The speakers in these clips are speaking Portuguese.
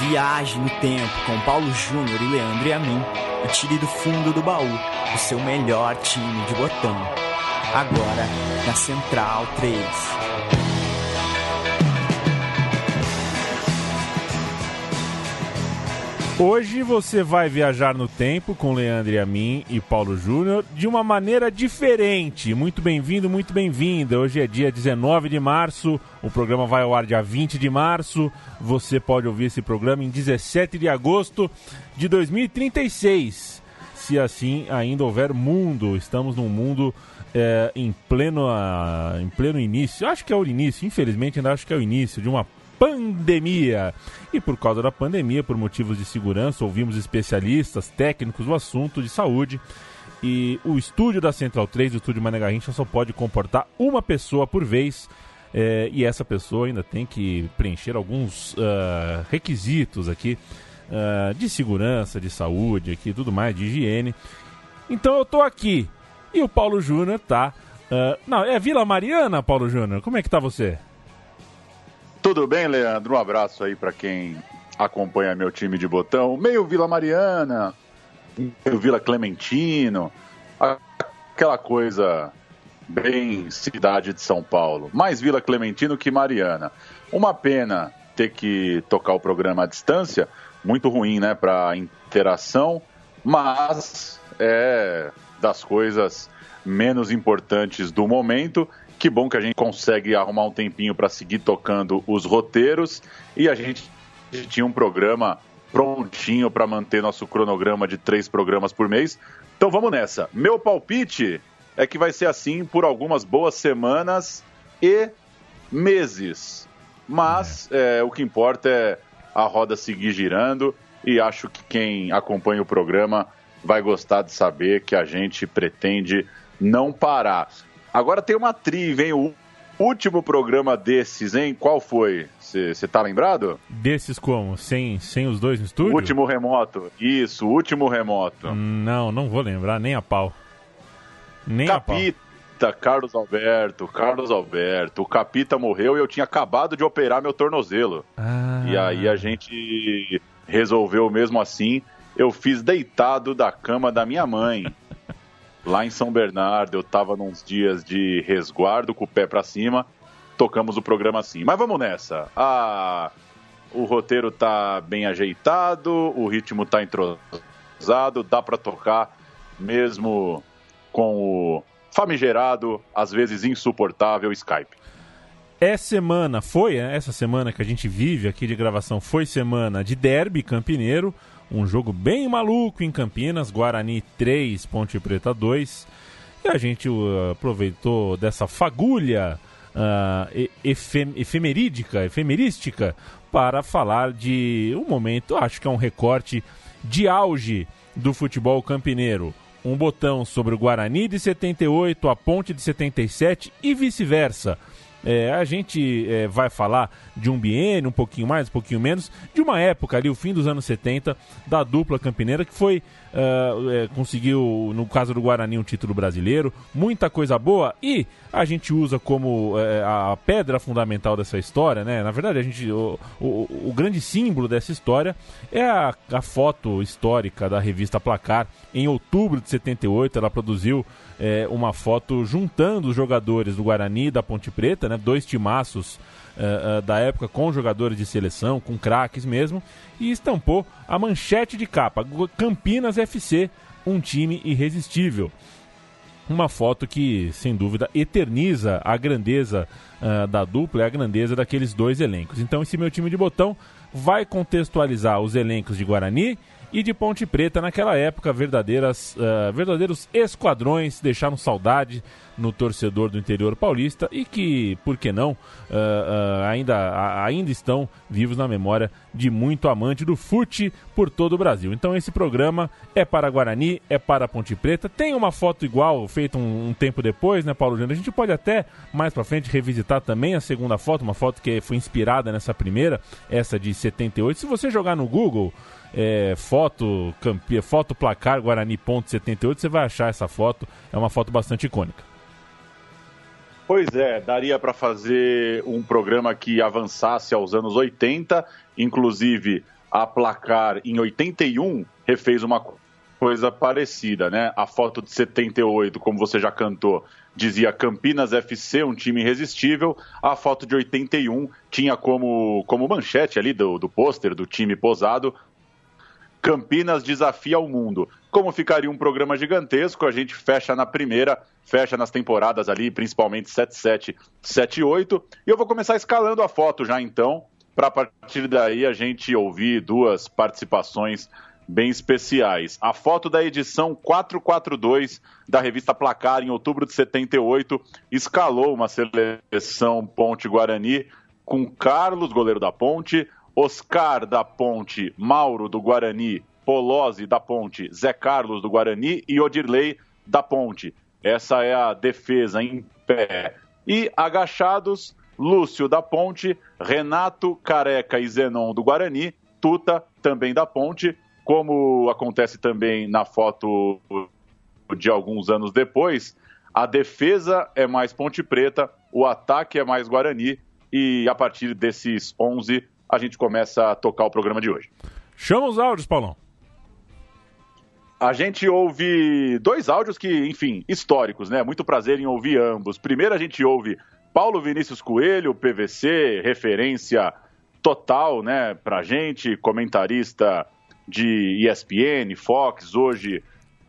Viaje no tempo com Paulo Júnior e Leandro e a mim e tire do fundo do baú o seu melhor time de botão. Agora na Central 3. Hoje você vai viajar no tempo com Leandro e a mim e Paulo Júnior de uma maneira diferente. Muito bem-vindo, muito bem-vinda. Hoje é dia 19 de março, o programa vai ao ar dia 20 de março. Você pode ouvir esse programa em 17 de agosto de 2036, se assim ainda houver mundo. Estamos num mundo é, em, pleno, uh, em pleno início, acho que é o início, infelizmente ainda acho que é o início de uma pandemia. E por causa da pandemia, por motivos de segurança, ouvimos especialistas, técnicos do assunto de saúde. E o estúdio da Central 3, o estúdio Mané Garrincha, só pode comportar uma pessoa por vez. É, e essa pessoa ainda tem que preencher alguns uh, requisitos aqui uh, de segurança, de saúde, aqui, tudo mais, de higiene. Então eu tô aqui. E o Paulo Júnior tá. Uh, não, é Vila Mariana, Paulo Júnior? Como é que tá você? Tudo bem, Leandro? Um abraço aí para quem acompanha meu time de botão. Meio Vila Mariana, meio Vila Clementino, aquela coisa bem cidade de São Paulo. Mais Vila Clementino que Mariana. Uma pena ter que tocar o programa à distância, muito ruim, né, para interação, mas é das coisas menos importantes do momento que bom que a gente consegue arrumar um tempinho para seguir tocando os roteiros e a gente tinha um programa prontinho para manter nosso cronograma de três programas por mês. Então vamos nessa. Meu palpite é que vai ser assim por algumas boas semanas e meses. Mas é. É, o que importa é a roda seguir girando e acho que quem acompanha o programa vai gostar de saber que a gente pretende não parar. Agora tem uma triva, hein? O último programa desses, hein? Qual foi? Você tá lembrado? Desses como? Sem, sem os dois no estúdio? Último remoto. Isso, último remoto. Não, não vou lembrar, nem a pau. Nem Capita, a pau. Carlos Alberto, Carlos Alberto. O Capita morreu e eu tinha acabado de operar meu tornozelo. Ah. E aí a gente resolveu mesmo assim. Eu fiz deitado da cama da minha mãe. Lá em São Bernardo, eu estava nos dias de resguardo, com o pé para cima, tocamos o programa assim. Mas vamos nessa. Ah, o roteiro tá bem ajeitado, o ritmo tá entrosado, dá para tocar mesmo com o famigerado, às vezes insuportável Skype. É semana, foi né? essa semana que a gente vive aqui de gravação, foi semana de derby campineiro um jogo bem maluco em Campinas, Guarani 3, Ponte Preta 2. E a gente uh, aproveitou dessa fagulha uh, efem efemerídica, efemerística, para falar de um momento, acho que é um recorte de auge do futebol campineiro. Um botão sobre o Guarani de 78, a Ponte de 77 e vice-versa. É, a gente é, vai falar de um biênio, um pouquinho mais, um pouquinho menos, de uma época ali, o fim dos anos 70, da dupla campineira, que foi. Uh, é, conseguiu, no caso do Guarani, um título brasileiro, muita coisa boa, e a gente usa como é, a pedra fundamental dessa história, né? Na verdade, a gente, o, o, o grande símbolo dessa história é a, a foto histórica da revista Placar. Em outubro de 78, ela produziu é, uma foto juntando os jogadores do Guarani e da Ponte Preta, né, dois timaços uh, uh, da época com jogadores de seleção, com craques mesmo, e estampou a manchete de capa: Campinas FC, um time irresistível. Uma foto que, sem dúvida, eterniza a grandeza uh, da dupla e a grandeza daqueles dois elencos. Então, esse meu time de botão vai contextualizar os elencos de Guarani e de Ponte Preta naquela época, verdadeiras, uh, verdadeiros esquadrões, deixaram saudade no torcedor do interior paulista e que, por que não, uh, uh, ainda, ainda estão vivos na memória de muito amante do fute por todo o Brasil. Então esse programa é para Guarani, é para Ponte Preta. Tem uma foto igual, feita um, um tempo depois, né, Paulo Júnior? A gente pode até, mais para frente, revisitar também a segunda foto, uma foto que foi inspirada nessa primeira, essa de 78. Se você jogar no Google é, foto, campi, foto placar Guarani ponto 78, você vai achar essa foto. É uma foto bastante icônica. Pois é, daria para fazer um programa que avançasse aos anos 80, inclusive a placar em 81 refez uma coisa parecida, né? A foto de 78, como você já cantou, dizia Campinas FC, um time irresistível. A foto de 81 tinha como, como manchete ali do, do pôster do time posado Campinas desafia o mundo. Como ficaria um programa gigantesco, a gente fecha na primeira, fecha nas temporadas ali, principalmente 77, 78. E eu vou começar escalando a foto já então, para a partir daí a gente ouvir duas participações bem especiais. A foto da edição 442 da revista Placar, em outubro de 78, escalou uma seleção Ponte Guarani com Carlos, goleiro da Ponte, Oscar da Ponte, Mauro do Guarani, Polozzi da Ponte, Zé Carlos do Guarani e Odirley da Ponte. Essa é a defesa em pé. E agachados, Lúcio da Ponte, Renato Careca e Zenon do Guarani, Tuta também da Ponte, como acontece também na foto de alguns anos depois, a defesa é mais Ponte Preta, o ataque é mais Guarani, e a partir desses 11 a gente começa a tocar o programa de hoje. Chama os áudios, Paulão. A gente ouve dois áudios que, enfim, históricos, né? Muito prazer em ouvir ambos. Primeiro a gente ouve Paulo Vinícius Coelho, PVC, referência total, né, pra gente, comentarista de ESPN, Fox, hoje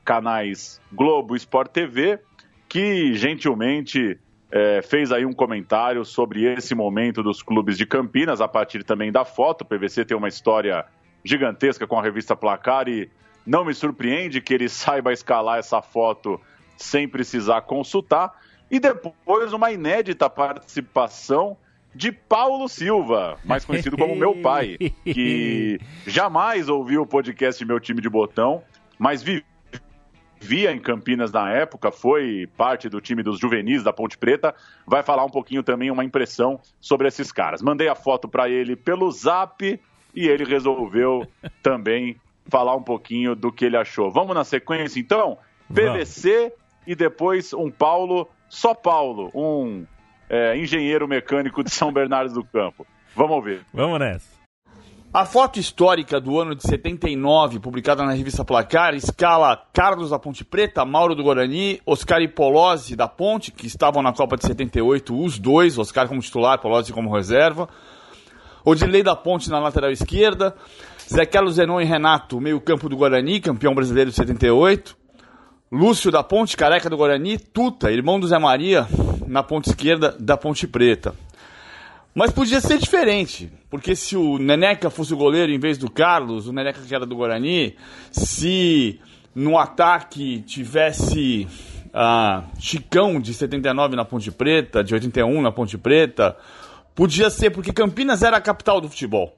canais Globo Sport TV, que gentilmente é, fez aí um comentário sobre esse momento dos clubes de Campinas, a partir também da foto. O PVC tem uma história gigantesca com a revista Placar e não me surpreende que ele saiba escalar essa foto sem precisar consultar. E depois uma inédita participação de Paulo Silva, mais conhecido como meu pai, que jamais ouviu o podcast Meu Time de Botão, mas viveu via em Campinas na época, foi parte do time dos juvenis da Ponte Preta, vai falar um pouquinho também, uma impressão sobre esses caras. Mandei a foto para ele pelo zap e ele resolveu também falar um pouquinho do que ele achou. Vamos na sequência então? PVC e depois um Paulo, só Paulo, um é, engenheiro mecânico de São Bernardo do Campo. Vamos ver. Vamos nessa. A foto histórica do ano de 79, publicada na revista Placar, escala Carlos da Ponte Preta, Mauro do Guarani, Oscar e Polozzi da Ponte, que estavam na Copa de 78, os dois, Oscar como titular, Polozzi como reserva. Odilei da Ponte na lateral esquerda, Zé Carlos Zenon e Renato, meio-campo do Guarani, campeão brasileiro de 78. Lúcio da Ponte, careca do Guarani, Tuta, irmão do Zé Maria, na ponta esquerda da Ponte Preta. Mas podia ser diferente, porque se o Neneca fosse o goleiro em vez do Carlos, o Neneca que era do Guarani, se no ataque tivesse ah, Chicão de 79 na Ponte Preta, de 81 na Ponte Preta, podia ser, porque Campinas era a capital do futebol.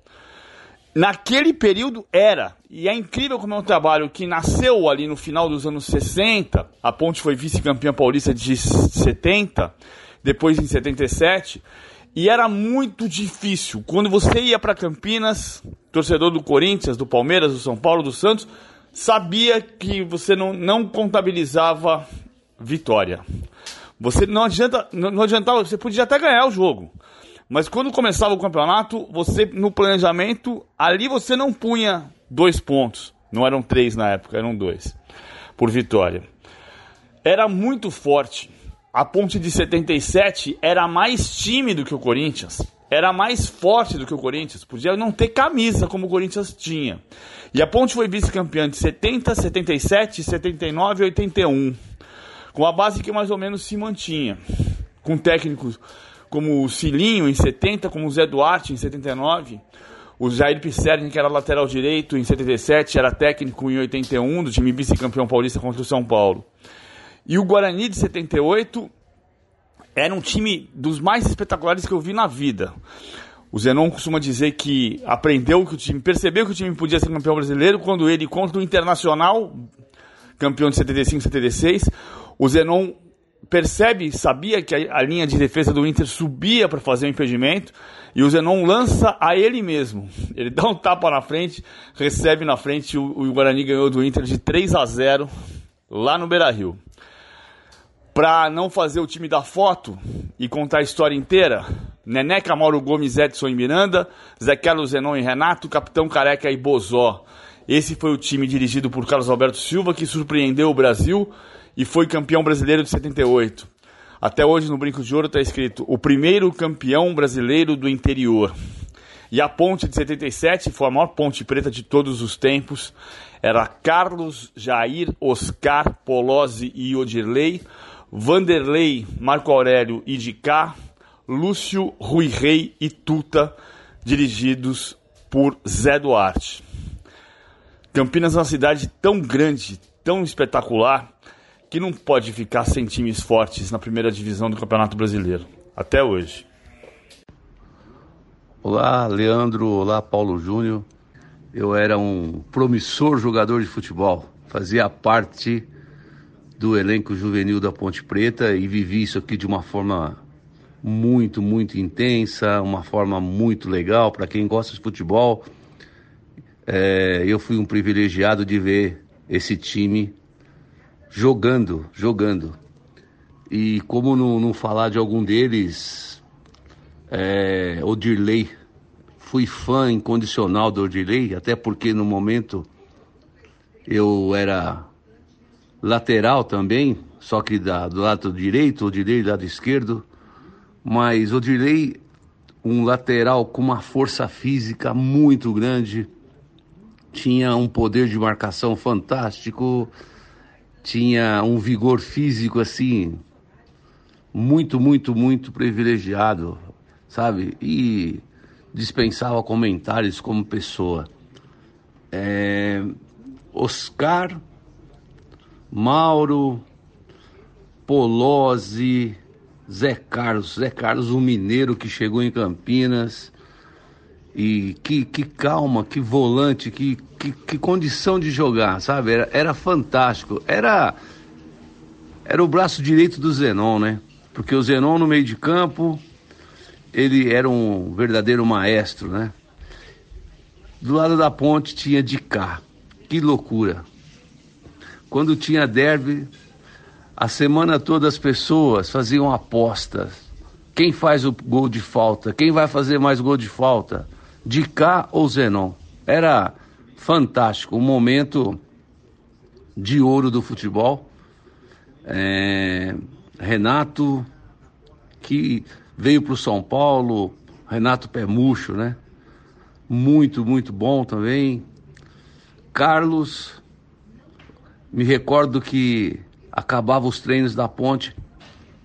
Naquele período era, e é incrível como é um trabalho que nasceu ali no final dos anos 60, a Ponte foi vice-campeã paulista de 70, depois em 77, e era muito difícil. Quando você ia para Campinas, torcedor do Corinthians, do Palmeiras, do São Paulo, do Santos, sabia que você não, não contabilizava vitória. Você não adianta, não adiantava, você podia até ganhar o jogo. Mas quando começava o campeonato, você no planejamento, ali você não punha dois pontos. Não eram três na época, eram dois por vitória. Era muito forte a Ponte de 77 era mais time do que o Corinthians. Era mais forte do que o Corinthians. Podia não ter camisa como o Corinthians tinha. E a Ponte foi vice-campeã de 70, 77, 79 e 81. Com a base que mais ou menos se mantinha. Com técnicos como o Cilinho em 70, como o Zé Duarte em 79. O Jair Pisserni, que era lateral direito em 77, era técnico em 81 do time vice-campeão paulista contra o São Paulo. E o Guarani de 78 era um time dos mais espetaculares que eu vi na vida. O Zenon costuma dizer que aprendeu que o time, percebeu que o time podia ser campeão brasileiro quando ele, contra o Internacional, campeão de 75 76, o Zenon percebe, sabia que a, a linha de defesa do Inter subia para fazer o impedimento e o Zenon lança a ele mesmo. Ele dá um tapa na frente, recebe na frente, o, o Guarani ganhou do Inter de 3 a 0 lá no Beira-Rio para não fazer o time da foto e contar a história inteira, Neneca, Mauro Gomes, Edson e Miranda, Zé Carlos Zenon e Renato, Capitão Careca e Bozó. Esse foi o time dirigido por Carlos Alberto Silva que surpreendeu o Brasil e foi campeão brasileiro de 78. Até hoje no Brinco de Ouro está escrito o primeiro campeão brasileiro do interior. E a ponte de 77 foi a maior ponte preta de todos os tempos. Era Carlos, Jair, Oscar, Polozzi e Odirley, Vanderlei, Marco Aurélio e Dicá, Lúcio, Rui Rei e Tuta, dirigidos por Zé Duarte. Campinas é uma cidade tão grande, tão espetacular, que não pode ficar sem times fortes na primeira divisão do Campeonato Brasileiro. Até hoje. Olá, Leandro. Olá, Paulo Júnior. Eu era um promissor jogador de futebol. Fazia parte do elenco juvenil da Ponte Preta e vivi isso aqui de uma forma muito, muito intensa, uma forma muito legal para quem gosta de futebol é, eu fui um privilegiado de ver esse time jogando, jogando. E como não, não falar de algum deles, é, Odirley, fui fã incondicional do Odirley, até porque no momento eu era lateral também, só que da, do lado direito, Odirley do lado esquerdo, mas Odirley, um lateral com uma força física muito grande, tinha um poder de marcação fantástico, tinha um vigor físico assim muito, muito, muito privilegiado, sabe? E dispensava comentários como pessoa. É... Oscar, Mauro, Polozzi, Zé Carlos, Zé Carlos, um mineiro que chegou em Campinas e que, que calma, que volante, que, que, que condição de jogar, sabe? Era, era fantástico. Era, era o braço direito do Zenon, né? Porque o Zenon no meio de campo, ele era um verdadeiro maestro, né? Do lado da ponte tinha de cá. Que loucura. Quando tinha derby, a semana toda as pessoas faziam apostas. Quem faz o gol de falta? Quem vai fazer mais gol de falta? de cá ou Zenon. Era fantástico, um momento de ouro do futebol. É, Renato, que veio para o São Paulo, Renato Pemucho, né? Muito, muito bom também. Carlos, me recordo que acabava os treinos da ponte,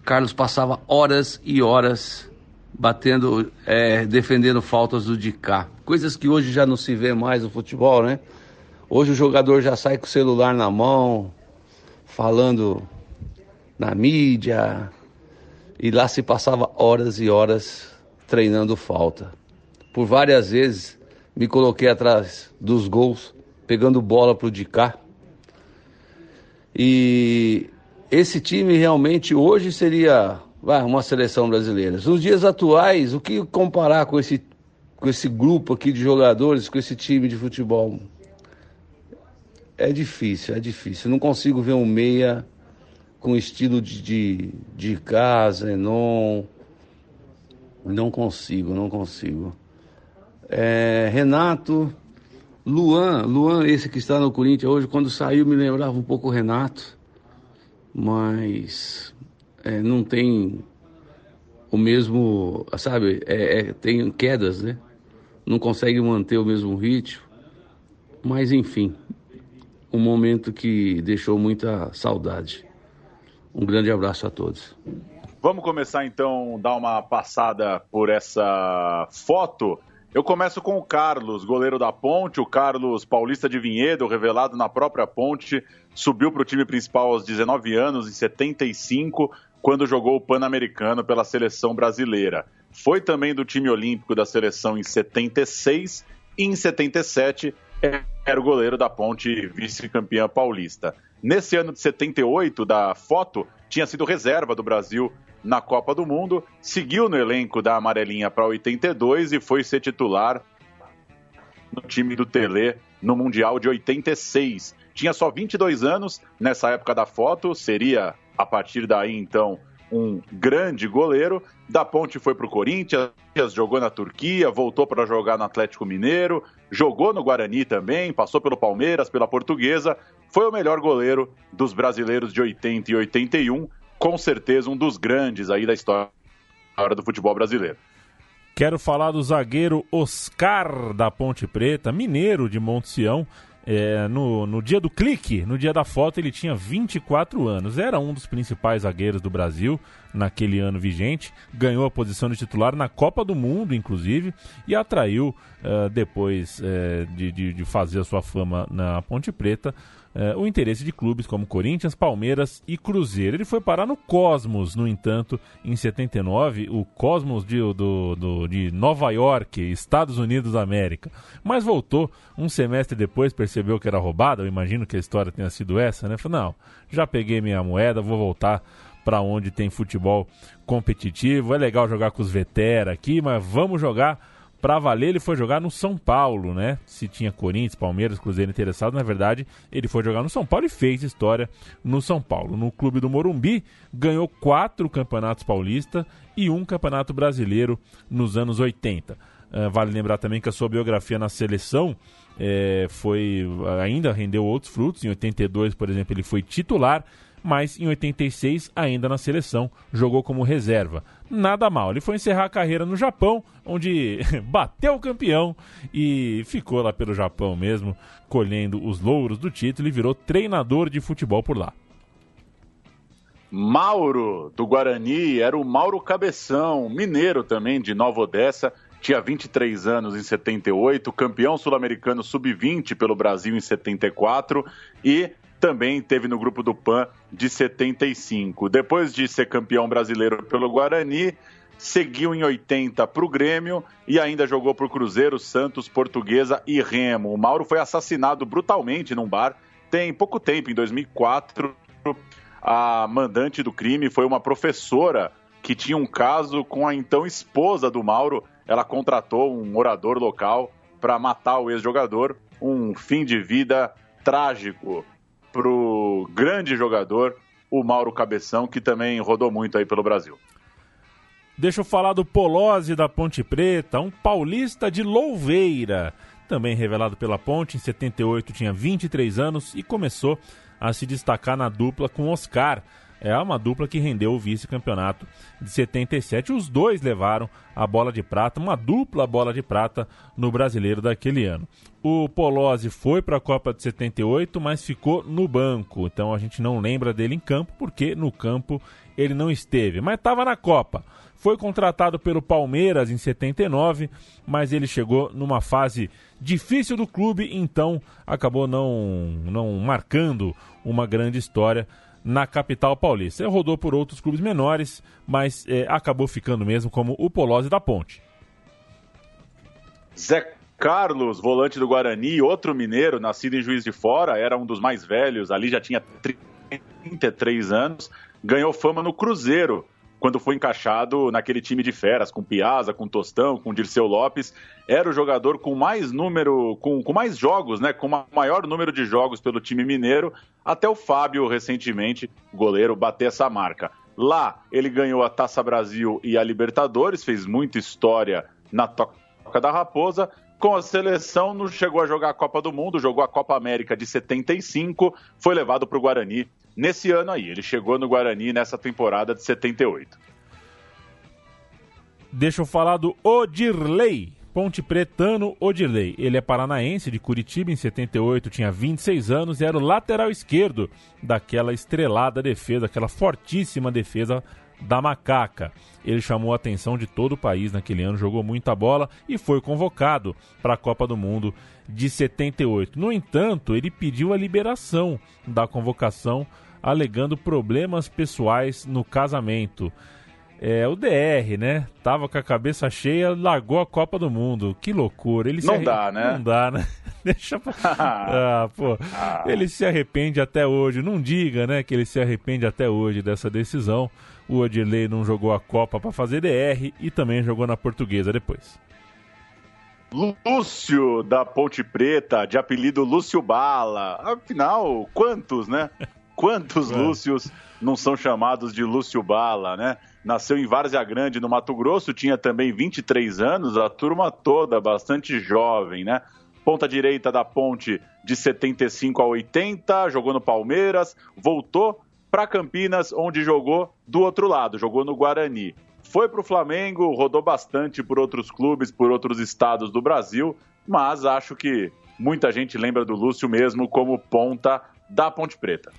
Carlos passava horas e horas batendo, é, defendendo faltas do Dicá. Coisas que hoje já não se vê mais no futebol, né? Hoje o jogador já sai com o celular na mão, falando na mídia, e lá se passava horas e horas treinando falta. Por várias vezes me coloquei atrás dos gols, pegando bola pro Dicá. E esse time realmente hoje seria vai, uma seleção brasileira. Nos dias atuais, o que comparar com esse, com esse grupo aqui de jogadores, com esse time de futebol? É difícil, é difícil. Não consigo ver um meia com estilo de, de, de casa, não. Não consigo, não consigo. É, Renato, Luan, Luan, esse que está no Corinthians hoje, quando saiu me lembrava um pouco o Renato, mas é, não tem o mesmo, sabe, é, é, tem quedas, né? Não consegue manter o mesmo ritmo. Mas enfim, um momento que deixou muita saudade. Um grande abraço a todos. Vamos começar então, dar uma passada por essa foto. Eu começo com o Carlos, goleiro da Ponte, o Carlos Paulista de Vinhedo, revelado na própria Ponte, subiu para o time principal aos 19 anos, em 75, quando jogou o Pan-Americano pela seleção brasileira. Foi também do time olímpico da seleção em 76 e em 77 era o goleiro da Ponte vice-campeã paulista. Nesse ano de 78, da foto, tinha sido reserva do Brasil na Copa do Mundo, seguiu no elenco da Amarelinha para 82 e foi ser titular no time do Tele no Mundial de 86. Tinha só 22 anos nessa época da foto, seria a partir daí, então, um grande goleiro. Da Ponte foi para o Corinthians, jogou na Turquia, voltou para jogar no Atlético Mineiro, jogou no Guarani também, passou pelo Palmeiras, pela Portuguesa. Foi o melhor goleiro dos brasileiros de 80 e 81, com certeza um dos grandes aí da história do futebol brasileiro. Quero falar do zagueiro Oscar da Ponte Preta, mineiro de Monte Sião. É, no, no dia do clique, no dia da foto, ele tinha 24 anos. Era um dos principais zagueiros do Brasil naquele ano vigente. Ganhou a posição de titular na Copa do Mundo, inclusive, e atraiu, uh, depois uh, de, de, de, fazer a sua fama na Ponte Preta, uh, o interesse de clubes como Corinthians, Palmeiras e Cruzeiro. Ele foi parar no Cosmos, no entanto, em 79, o Cosmos de, do, do, de Nova York, Estados Unidos da América. Mas voltou um semestre depois, percebeu que era roubado. Eu imagino que a história tenha sido essa, né? Falei, não, já peguei minha moeda, vou voltar para onde tem futebol competitivo. É legal jogar com os veteranos aqui, mas vamos jogar para valer. Ele foi jogar no São Paulo, né? Se tinha Corinthians, Palmeiras, Cruzeiro interessado, na verdade, ele foi jogar no São Paulo e fez história no São Paulo. No clube do Morumbi, ganhou quatro campeonatos paulistas e um campeonato brasileiro nos anos 80. Uh, ah, vale lembrar também que a sua biografia na seleção é, foi ainda rendeu outros frutos. Em 82, por exemplo, ele foi titular mas em 86, ainda na seleção, jogou como reserva. Nada mal, ele foi encerrar a carreira no Japão, onde bateu o campeão e ficou lá pelo Japão mesmo, colhendo os louros do título e virou treinador de futebol por lá. Mauro, do Guarani, era o Mauro Cabeção, mineiro também, de Nova Odessa, tinha 23 anos em 78, campeão sul-americano sub-20 pelo Brasil em 74 e também teve no grupo do PAN de 75. Depois de ser campeão brasileiro pelo Guarani, seguiu em 80 para o Grêmio e ainda jogou para o Cruzeiro, Santos, Portuguesa e Remo. O Mauro foi assassinado brutalmente num bar tem pouco tempo, em 2004. A mandante do crime foi uma professora que tinha um caso com a então esposa do Mauro. Ela contratou um orador local para matar o ex-jogador. Um fim de vida trágico pro grande jogador, o Mauro Cabeção, que também rodou muito aí pelo Brasil. Deixa eu falar do Polozzi da Ponte Preta, um paulista de Louveira. Também revelado pela Ponte, em 78 tinha 23 anos e começou a se destacar na dupla com Oscar é uma dupla que rendeu o vice-campeonato de 77. Os dois levaram a bola de prata, uma dupla bola de prata no brasileiro daquele ano. O Polozzi foi para a Copa de 78, mas ficou no banco. Então a gente não lembra dele em campo, porque no campo ele não esteve, mas estava na Copa. Foi contratado pelo Palmeiras em 79, mas ele chegou numa fase difícil do clube, então acabou não, não marcando uma grande história na capital paulista. Ele rodou por outros clubes menores, mas é, acabou ficando mesmo como o Polozzi da Ponte. Zé Carlos, volante do Guarani, outro mineiro, nascido em Juiz de Fora, era um dos mais velhos, ali já tinha 33 anos, ganhou fama no Cruzeiro, quando foi encaixado naquele time de feras, com Piazza, com Tostão, com Dirceu Lopes. Era o jogador com mais número, com, com mais jogos, né? Com maior número de jogos pelo time mineiro, até o Fábio, recentemente, goleiro, bater essa marca. Lá ele ganhou a Taça Brasil e a Libertadores, fez muita história na Toca da Raposa. Com a seleção, não chegou a jogar a Copa do Mundo, jogou a Copa América de 75, foi levado para o Guarani nesse ano aí. Ele chegou no Guarani nessa temporada de 78. Deixa eu falar do Odirley. Ponte Pretano Odirley. Ele é paranaense de Curitiba, em 78, tinha 26 anos e era o lateral esquerdo daquela estrelada defesa, aquela fortíssima defesa da Macaca. Ele chamou a atenção de todo o país naquele ano, jogou muita bola e foi convocado para a Copa do Mundo de 78. No entanto, ele pediu a liberação da convocação alegando problemas pessoais no casamento. É, o DR, né? Tava com a cabeça cheia, largou a Copa do Mundo. Que loucura. Ele não arre... dá, né? Não dá, né? Deixa pra... ah, pô. Ah. Ele se arrepende até hoje. Não diga, né, que ele se arrepende até hoje dessa decisão. O Odilei não jogou a Copa para fazer DR e também jogou na Portuguesa depois. Lúcio da Ponte Preta, de apelido Lúcio Bala. Afinal, quantos, né? Quantos é. Lúcios não são chamados de Lúcio Bala, né? Nasceu em Várzea Grande, no Mato Grosso, tinha também 23 anos, a turma toda bastante jovem, né? Ponta direita da ponte de 75 a 80, jogou no Palmeiras, voltou para Campinas, onde jogou do outro lado, jogou no Guarani. Foi para o Flamengo, rodou bastante por outros clubes, por outros estados do Brasil, mas acho que muita gente lembra do Lúcio mesmo como ponta da Ponte Preta.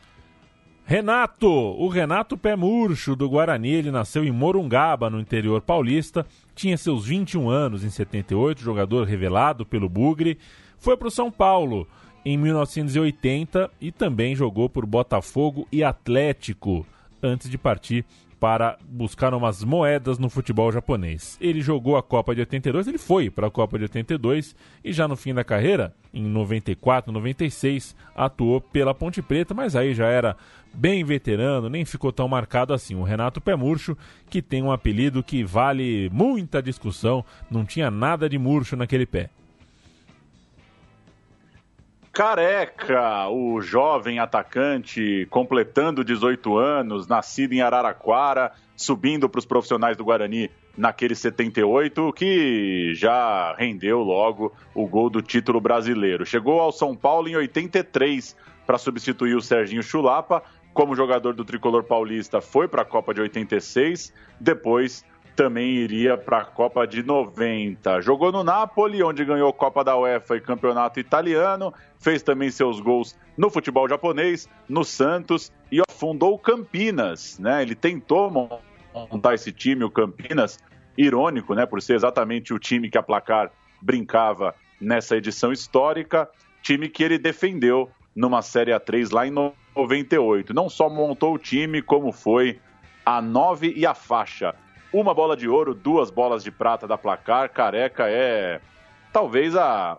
Renato, o Renato Pé Murcho do Guarani, ele nasceu em Morungaba, no interior paulista, tinha seus 21 anos em 78, jogador revelado pelo Bugre, foi para o São Paulo em 1980 e também jogou por Botafogo e Atlético antes de partir para buscar umas moedas no futebol japonês. Ele jogou a Copa de 82, ele foi para a Copa de 82 e já no fim da carreira, em 94, 96, atuou pela Ponte Preta, mas aí já era bem veterano, nem ficou tão marcado assim. O Renato Pé Murcho, que tem um apelido que vale muita discussão, não tinha nada de murcho naquele pé. Careca, o jovem atacante completando 18 anos, nascido em Araraquara, subindo para os profissionais do Guarani naquele 78, que já rendeu logo o gol do título brasileiro. Chegou ao São Paulo em 83 para substituir o Serginho Chulapa. Como jogador do tricolor paulista, foi para a Copa de 86, depois também iria para a Copa de 90. Jogou no Napoli, onde ganhou Copa da UEFA e Campeonato Italiano, fez também seus gols no futebol japonês, no Santos e fundou o Campinas, né? Ele tentou montar esse time, o Campinas, irônico, né, por ser exatamente o time que a Placar brincava nessa edição histórica, time que ele defendeu numa Série A3 lá em 98. Não só montou o time, como foi a 9 e a faixa uma bola de ouro, duas bolas de prata da placar. Careca é talvez a,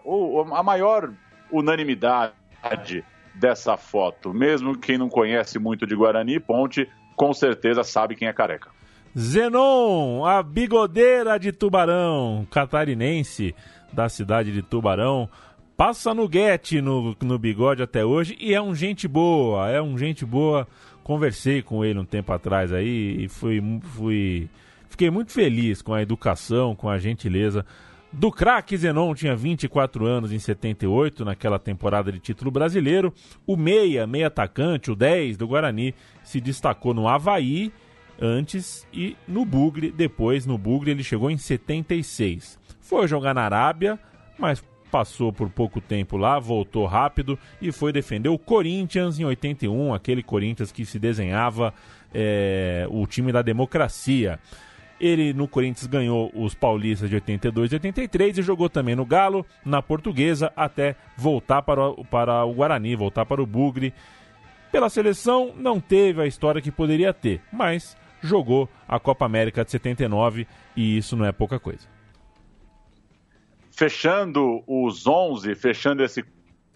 a maior unanimidade dessa foto. Mesmo quem não conhece muito de Guarani e Ponte, com certeza sabe quem é Careca. Zenon, a bigodeira de Tubarão, catarinense da cidade de Tubarão, passa no guete no, no bigode até hoje e é um gente boa, é um gente boa. Conversei com ele um tempo atrás aí e fui, fui Fiquei muito feliz com a educação, com a gentileza do craque Zenon, tinha 24 anos em 78, naquela temporada de título brasileiro. O meia, meia atacante, o 10 do Guarani, se destacou no Havaí antes e no Bugre, depois no Bugre ele chegou em 76. Foi jogar na Arábia, mas passou por pouco tempo lá, voltou rápido e foi defender o Corinthians em 81, aquele Corinthians que se desenhava é, o time da democracia. Ele no Corinthians ganhou os paulistas de 82 e 83 e jogou também no Galo, na Portuguesa, até voltar para o, para o Guarani, voltar para o Bugre. Pela seleção, não teve a história que poderia ter, mas jogou a Copa América de 79 e isso não é pouca coisa. Fechando os 11, fechando esse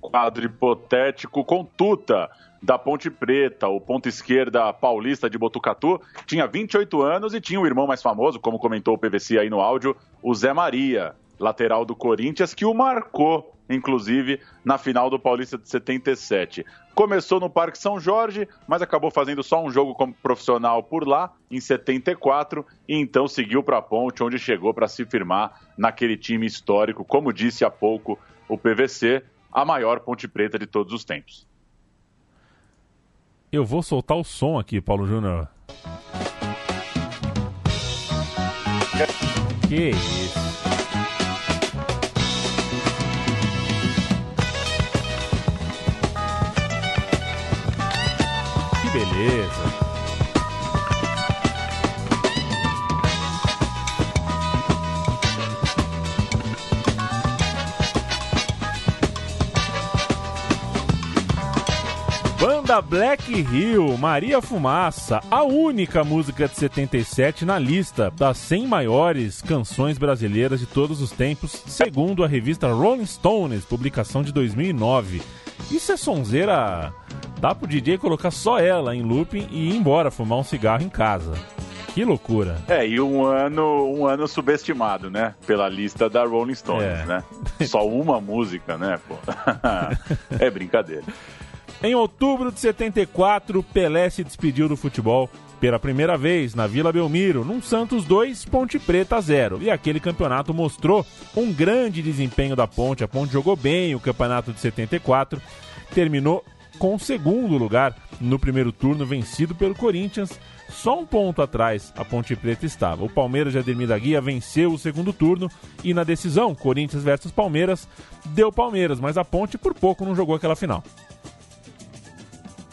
quadro hipotético com Tuta da Ponte Preta, o ponto esquerda paulista de Botucatu, tinha 28 anos e tinha o irmão mais famoso, como comentou o PVC aí no áudio, o Zé Maria, lateral do Corinthians, que o marcou, inclusive, na final do Paulista de 77. Começou no Parque São Jorge, mas acabou fazendo só um jogo como profissional por lá, em 74, e então seguiu para a Ponte, onde chegou para se firmar naquele time histórico, como disse há pouco o PVC, a maior Ponte Preta de todos os tempos. Eu vou soltar o som aqui, Paulo Júnior. Que isso. Que beleza. Banda Black Hill, Maria Fumaça, a única música de 77 na lista das 100 maiores canções brasileiras de todos os tempos, segundo a revista Rolling Stones, publicação de 2009. Isso é sonzeira. Dá pro DJ colocar só ela em looping e ir embora fumar um cigarro em casa. Que loucura. É, e um ano, um ano subestimado, né? Pela lista da Rolling Stones, é. né? Só uma música, né, pô? é brincadeira. Em outubro de 74, Pelé se despediu do futebol pela primeira vez na Vila Belmiro, num Santos 2, Ponte Preta 0. E aquele campeonato mostrou um grande desempenho da Ponte. A Ponte jogou bem o campeonato de 74, terminou com o segundo lugar no primeiro turno, vencido pelo Corinthians. Só um ponto atrás a Ponte Preta estava. O Palmeiras de Ademir da Guia venceu o segundo turno e na decisão, Corinthians versus Palmeiras, deu Palmeiras, mas a Ponte por pouco não jogou aquela final.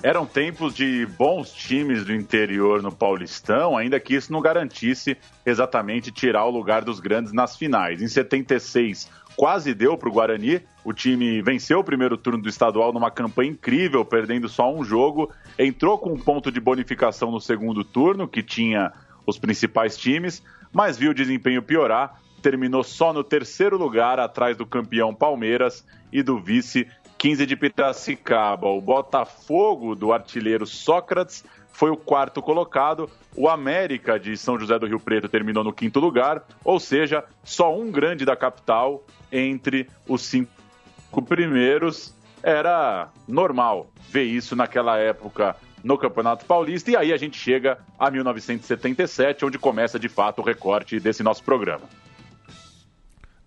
Eram tempos de bons times do interior no Paulistão, ainda que isso não garantisse exatamente tirar o lugar dos grandes nas finais. Em 76, quase deu para o Guarani. O time venceu o primeiro turno do estadual numa campanha incrível, perdendo só um jogo. Entrou com um ponto de bonificação no segundo turno, que tinha os principais times, mas viu o desempenho piorar. Terminou só no terceiro lugar, atrás do campeão Palmeiras e do vice 15 de Piracicaba. O Botafogo do artilheiro Sócrates foi o quarto colocado. O América de São José do Rio Preto terminou no quinto lugar, ou seja, só um grande da capital entre os cinco primeiros. Era normal ver isso naquela época no Campeonato Paulista. E aí a gente chega a 1977, onde começa de fato o recorte desse nosso programa.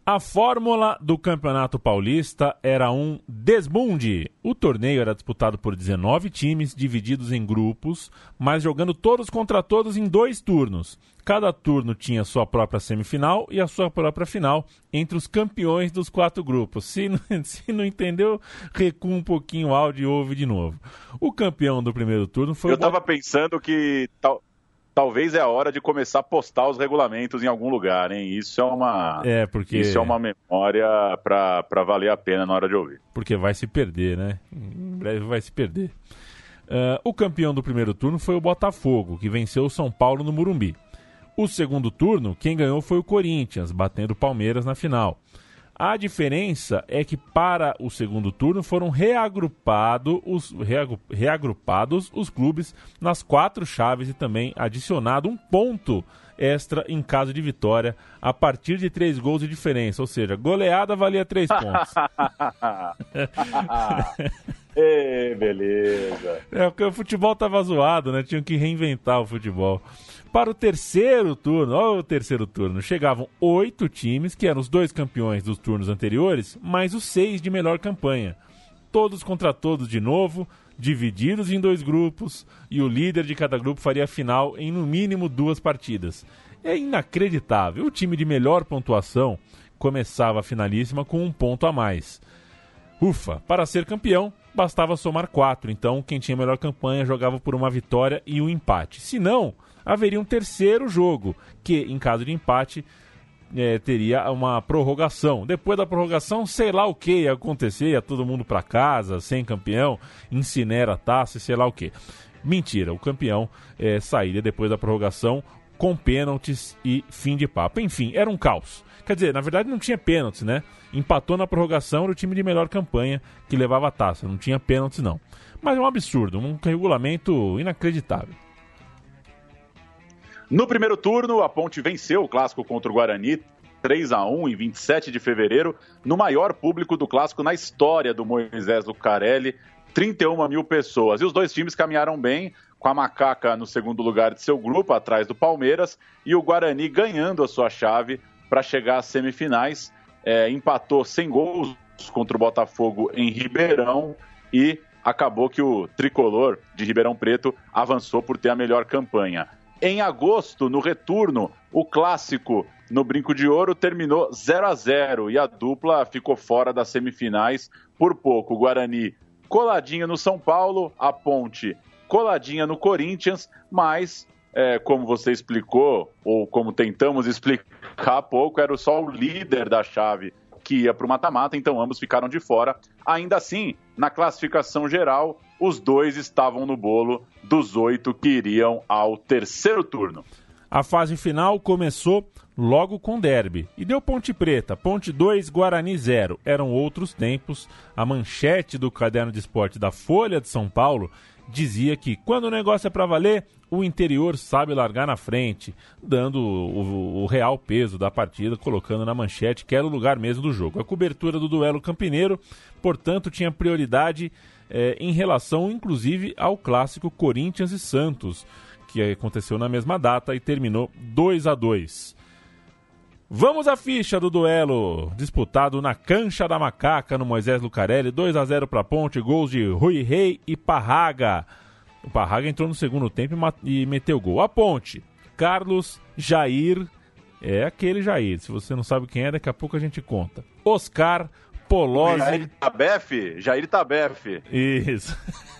A fórmula do Campeonato Paulista era um desbunde. O torneio era disputado por 19 times, divididos em grupos, mas jogando todos contra todos em dois turnos. Cada turno tinha sua própria semifinal e a sua própria final entre os campeões dos quatro grupos. Se não, se não entendeu, recua um pouquinho o áudio e ouve de novo. O campeão do primeiro turno foi Eu o. estava pensando que tal, talvez é a hora de começar a postar os regulamentos em algum lugar, hein? Isso é uma, É, porque. isso é uma memória para valer a pena na hora de ouvir. porque vai se perder, né? Em breve vai se perder. Ah, o campeão do primeiro turno foi o Botafogo, que venceu o São Paulo no Murumbi. O segundo turno, quem ganhou foi o Corinthians, batendo o Palmeiras na final. A diferença é que para o segundo turno foram reagrupado os, reagru- reagrupados os clubes nas quatro chaves e também adicionado um ponto extra em caso de vitória a partir de três gols de diferença. Ou seja, goleada valia três pontos. Ê, beleza. É, porque o futebol tava zoado, né? Tinham que reinventar o futebol. Para o terceiro turno, olha o terceiro turno, chegavam oito times, que eram os dois campeões dos turnos anteriores, mais os seis de melhor campanha. Todos contra todos de novo, divididos em dois grupos, e o líder de cada grupo faria a final em no mínimo duas partidas. É inacreditável. O time de melhor pontuação começava a finalíssima com um ponto a mais. Ufa, para ser campeão, bastava somar quatro. Então, quem tinha melhor campanha jogava por uma vitória e um empate. Se não, haveria um terceiro jogo, que, em caso de empate, eh, teria uma prorrogação. Depois da prorrogação, sei lá o que ia acontecer, ia todo mundo para casa, sem campeão, incinera a taça, sei lá o que. Mentira, o campeão eh, sairia depois da prorrogação com pênaltis e fim de papo. Enfim, era um caos. Quer dizer, na verdade não tinha pênaltis, né? Empatou na prorrogação, era o time de melhor campanha que levava a taça. Não tinha pênaltis, não. Mas é um absurdo, um regulamento inacreditável. No primeiro turno, a Ponte venceu o clássico contra o Guarani 3 a 1 em 27 de fevereiro, no maior público do clássico na história do Moisés Lucarelli, 31 mil pessoas. E os dois times caminharam bem, com a Macaca no segundo lugar de seu grupo, atrás do Palmeiras, e o Guarani ganhando a sua chave para chegar às semifinais. É, empatou sem gols contra o Botafogo em Ribeirão e acabou que o tricolor de Ribeirão Preto avançou por ter a melhor campanha. Em agosto, no retorno, o clássico no Brinco de Ouro terminou 0 a 0 e a dupla ficou fora das semifinais por pouco. O Guarani coladinha no São Paulo, a Ponte coladinha no Corinthians, mas, é, como você explicou, ou como tentamos explicar há pouco, era só o líder da chave que ia para o mata-mata, então ambos ficaram de fora. Ainda assim, na classificação geral, os dois estavam no bolo dos oito que iriam ao terceiro turno. A fase final começou logo com derby e deu Ponte Preta, Ponte 2, Guarani 0. Eram outros tempos. A manchete do caderno de esporte da Folha de São Paulo dizia que quando o negócio é para valer, o interior sabe largar na frente, dando o, o, real peso da partida, colocando na manchete que era o lugar mesmo do jogo. A cobertura do duelo campineiro, portanto, tinha prioridade é, em relação, inclusive, ao clássico Corinthians e Santos, que aconteceu na mesma data e terminou 2 a 2 Vamos à ficha do duelo disputado na Cancha da Macaca, no Moisés Lucarelli. 2 a 0 para Ponte, gols de Rui Rei e Parraga. O Parraga entrou no segundo tempo e, meteu gol. A Ponte, Carlos Jair, é aquele Jair. Se você não sabe quem é, daqui a pouco a gente conta. Oscar Polozzi. Jair Tabef, Jair Tabef. Isso.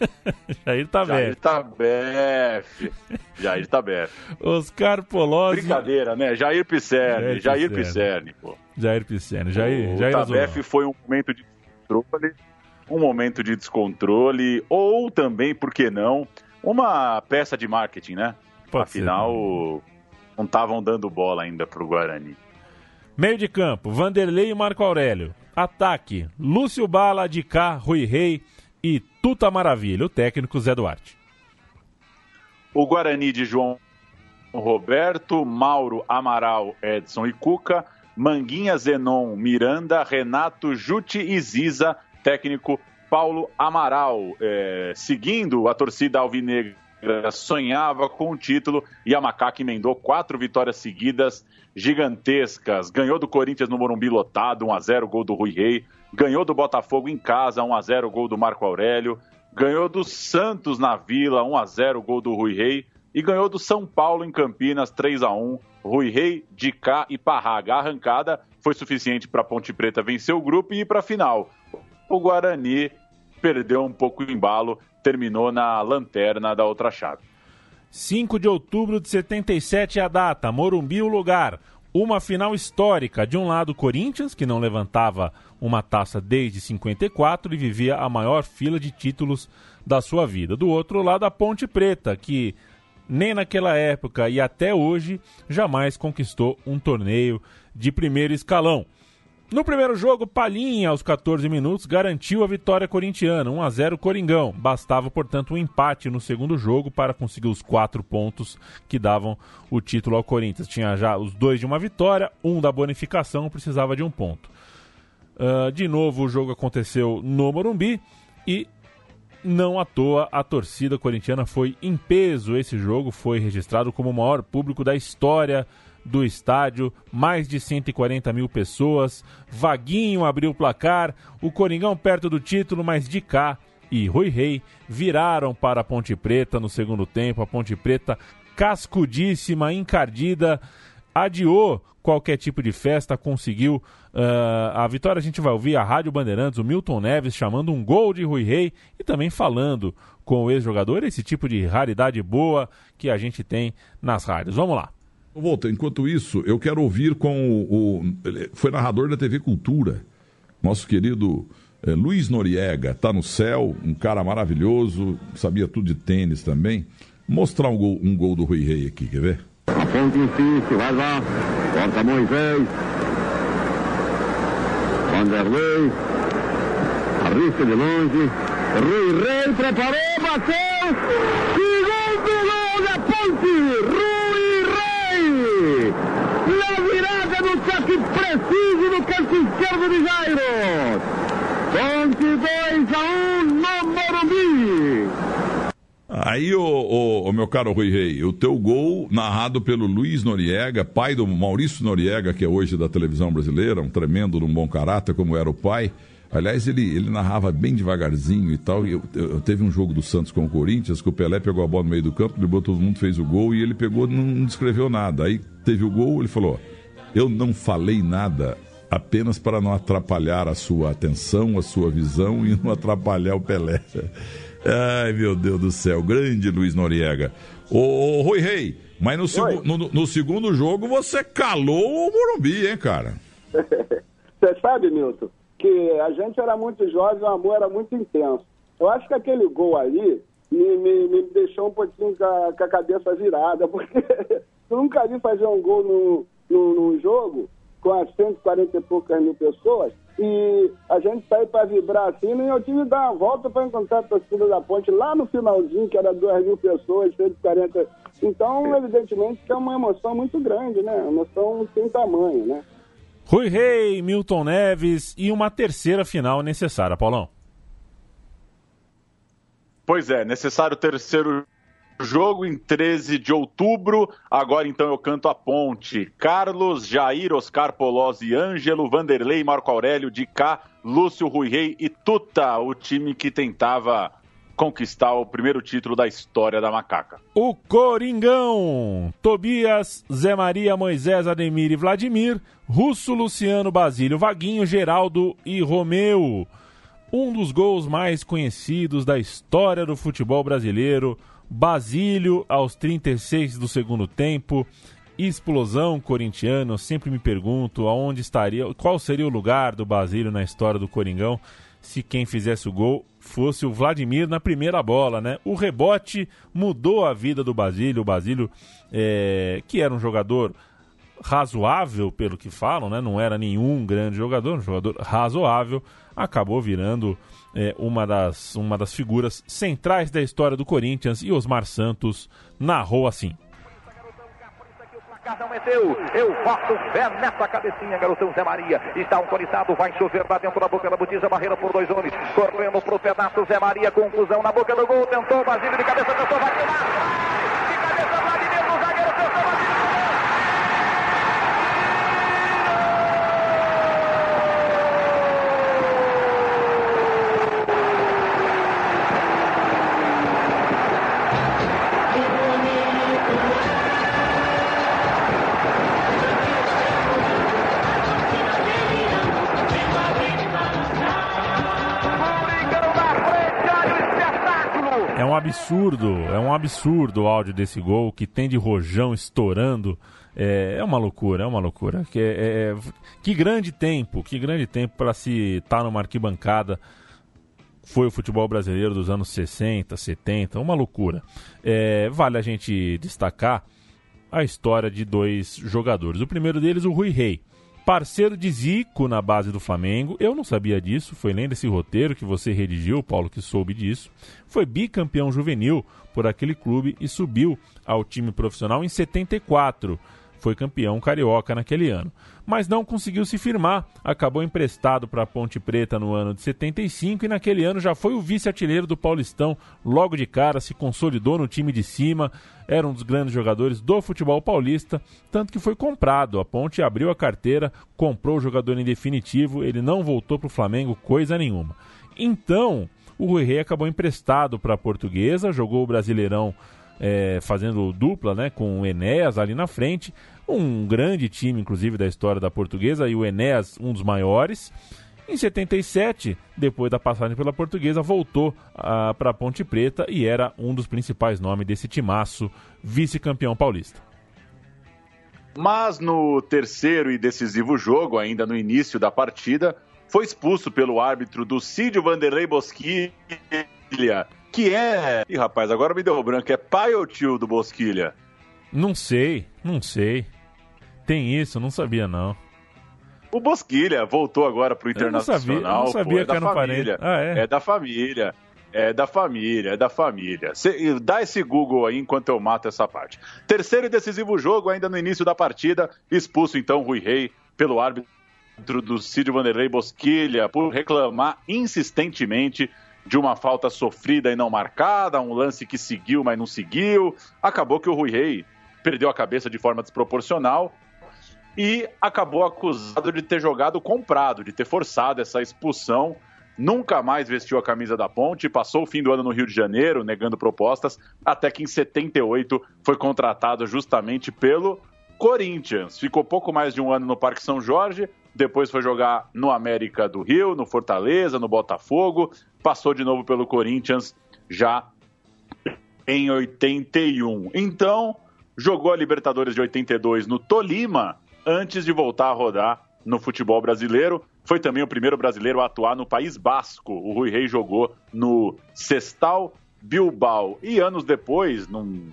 Jair Tabef. Jair Tabef. Jair Tabef. Oscar Polozzi. Brincadeira, né? Jair Pisserni. Jair Pisserni, pô. Jair Pisserni. Jair, o Jair Tabef foi um momento de descontrole, um momento de descontrole, ou também, por que não, uma peça de marketing, né? Pode Afinal, ser, não estavam dando bola ainda pro Guarani. Meio de campo, Vanderlei e Marco Aurélio. Ataque: Lúcio Bala, de Cá, Rui Rei e Tuta Maravilha, o técnico Zé Duarte. O Guarani de João Roberto, Mauro Amaral, Edson e Cuca, Manguinha Zenon, Miranda, Renato, Jute e Ziza, técnico Paulo Amaral. É, seguindo a torcida alvinegra sonhava com o título e a Macaca emendou quatro vitórias seguidas gigantescas. Ganhou do Corinthians no Morumbi lotado, 1 a 0 gol do Rui Rei. Ganhou do Botafogo em casa, 1 a 0 gol do Marco Aurélio. Ganhou do Santos na Vila, 1 a 0 gol do Rui Rei. E ganhou do São Paulo em Campinas, 3 a 1 Rui Rei, Dicá e Parraga. A arrancada foi suficiente para Ponte Preta vencer o grupo e ir para a final. O Guarani perdeu um pouco o embalo, terminou na lanterna da outra chave. 5 de outubro de 77 é a data, Morumbi o lugar. Uma final histórica. De um lado, Corinthians, que não levantava uma taça desde 54 e vivia a maior fila de títulos da sua vida. Do outro lado, a Ponte Preta, que nem naquela época e até hoje jamais conquistou um torneio de primeiro escalão. No primeiro jogo, Palhinha, aos 14 minutos, garantiu a vitória corintiana, 1 a 0 Coringão. Bastava, portanto, um empate no segundo jogo para conseguir os quatro pontos que davam o título ao Corinthians. Tinha já os dois de uma vitória, um da bonificação, precisava de um ponto. Uh, de novo, o jogo aconteceu no Morumbi e não à toa a torcida corintiana foi em peso. Esse jogo foi registrado como o maior público da história do estádio, mais de 140 mil pessoas. Vaguinho abriu o placar, o Coringão perto do título, mas de cá e Rui Rei viraram para a Ponte Preta no segundo tempo. A Ponte Preta cascudíssima, encardida, adiou qualquer tipo de festa, conseguiu uh, a vitória. A gente vai ouvir a Rádio Bandeirantes, o Milton Neves chamando um gol de Rui Rei e também falando com o ex-jogador, esse tipo de raridade boa que a gente tem nas rádios. Vamos lá. Volta, enquanto isso, eu quero ouvir com o, o foi narrador da TV Cultura, nosso querido é, Luiz Noriega, tá no céu, um cara maravilhoso, sabia tudo de tênis também. Mostrar um gol, um gol do Rui Rei aqui, quer ver? A ponte insiste, vai lá, corta Moisés, Vanderlei, arrisca de longe, Rui Rei preparou, bateu, segundo gol da ponte, Rui toque preciso no canto esquerdo de Jairo. Ponte 2 a 1 um no Morumbi. Aí, o, meu caro Rui Rei, o teu gol narrado pelo Luiz Noriega, pai do Maurício Noriega, que é hoje da televisão brasileira, um tremendo, um bom caráter, como era o pai. Aliás, ele, ele narrava bem devagarzinho e tal. Eu, eu, eu, teve um jogo do Santos com o Corinthians, que o Pelé pegou a bola no meio do campo, driblou todo mundo, fez o gol e ele pegou, não, não descreveu nada. Aí teve o gol, ele falou: eu não falei nada apenas para não atrapalhar a sua atenção, a sua visão e não atrapalhar o Pelé. Ai, meu Deus do céu, grande Luiz Noriega. Ô, Rui Rei, mas no, segu no, no, segundo jogo você calou o Morumbi, hein, cara? Você sabe, Milton, que a gente era muito jovem, o amor era muito intenso. Eu acho que aquele gol ali me, me, me deixou um pouquinho com a, com a cabeça virada, porque eu nunca vi fazer um gol no, num, num jogo com as 140 e poucas mil pessoas e a gente saiu para vibrar assim e eu tive que dar uma volta para encontrar a torcida da ponte lá no finalzinho, que era 2 mil pessoas, 140. Então, evidentemente, que é uma emoção muito grande, né? Uma emoção sem tamanho, né? Rui Rei, Milton Neves e uma terceira final necessária, Paulão. Pois é, necessário terceiro jogo em 13 de outubro. Agora então eu canto a ponte. Carlos, Jair, Oscar Polozzi, Ângelo, Vanderlei, Marco Aurélio, de cá, Lúcio Rui Rei e Tuta, o time que tentava conquistar o primeiro título da história da macaca. O Coringão! Tobias, Zé Maria, Moisés, Ademir e Vladimir, Russo, Luciano, Basílio, Vaguinho, Geraldo e Romeu. Um dos gols mais conhecidos da história do futebol brasileiro. Basílio aos 36 do segundo tempo. Explosão corintiana. Eu sempre me pergunto aonde estaria, qual seria o lugar do Basílio na história do Coringão se quem fizesse o gol fosse o Vladimir na primeira bola, né? O rebote mudou a vida do Basílio. O Basílio, é, que era um jogador razoável, pelo que falam, né? Não era nenhum grande jogador, um jogador razoável, acabou virando é, uma, das, uma das figuras centrais da história do Corinthians e Osmar Santos narrou assim. Não é teu. Eu boto fé nessa cabecinha, garotão Zé Maria. Está autorizado, vai chover lá dentro da boca da botija, barreira por dois homens. Correndo pro pedaço, Zé Maria, confusão na boca do gol. Tentou, Basílio de cabeça, tentou, vai tirar. Um absurdo, é um absurdo o áudio desse gol que tem de rojão estourando. É, é uma loucura, é uma loucura. Que, é, é, que grande tempo, que grande tempo para se estar tá numa arquibancada. Foi o futebol brasileiro dos anos 60, 70, uma loucura. É, vale a gente destacar a história de dois jogadores. O primeiro deles, o Rui Rei parceiro de Zico na base do Flamengo. Eu não sabia disso, foi lendo esse roteiro que você redigiu, Paulo, que soube disso. Foi bicampeão juvenil por aquele clube e subiu ao time profissional em 74 foi campeão carioca naquele ano. Mas não conseguiu se firmar, acabou emprestado para a Ponte Preta no ano de 75 e naquele ano já foi o vice-artilheiro do Paulistão, logo de cara se consolidou no time de cima, era um dos grandes jogadores do futebol paulista, tanto que foi comprado. A Ponte abriu a carteira, comprou o jogador em definitivo, ele não voltou para o Flamengo coisa nenhuma. Então, o Rui Rei acabou emprestado para a Portuguesa, jogou o Brasileirão é, fazendo dupla né, com o Enéas ali na frente. Um grande time, inclusive, da história da portuguesa, e o Enéas, um dos maiores. Em 77, depois da passagem pela portuguesa, voltou ah, para a Ponte Preta e era um dos principais nomes desse timaço, vice-campeão paulista. Mas no terceiro e decisivo jogo, ainda no início da partida, foi expulso pelo árbitro do Cídio Vanderlei Bosquilha, que é. Ih, rapaz, agora me deu branco. É pai ou tio do Bosquilha? Não sei, não sei. Tem isso, não sabia não. O Bosquilha voltou agora pro Internacional. Eu não sabia, eu não sabia pô, é que era um parente. Ah, é? é da família. É da família, é da família. Cê, dá esse Google aí enquanto eu mato essa parte. Terceiro e decisivo jogo, ainda no início da partida. Expulso então Rui Rei pelo árbitro do Cid Vanderlei Bosquilha por reclamar insistentemente de uma falta sofrida e não marcada, um lance que seguiu, mas não seguiu. Acabou que o Rui Rei perdeu a cabeça de forma desproporcional e acabou acusado de ter jogado comprado, de ter forçado essa expulsão. Nunca mais vestiu a camisa da Ponte, passou o fim do ano no Rio de Janeiro, negando propostas, até que em 78 foi contratado justamente pelo Corinthians. Ficou pouco mais de um ano no Parque São Jorge, depois foi jogar no América do Rio, no Fortaleza, no Botafogo, passou de novo pelo Corinthians já em 81. Então, jogou a Libertadores de 82 no Tolima antes de voltar a rodar no futebol brasileiro. Foi também o primeiro brasileiro a atuar no País Basco. O Rui Rei jogou no Sestal Bilbao. E anos depois, num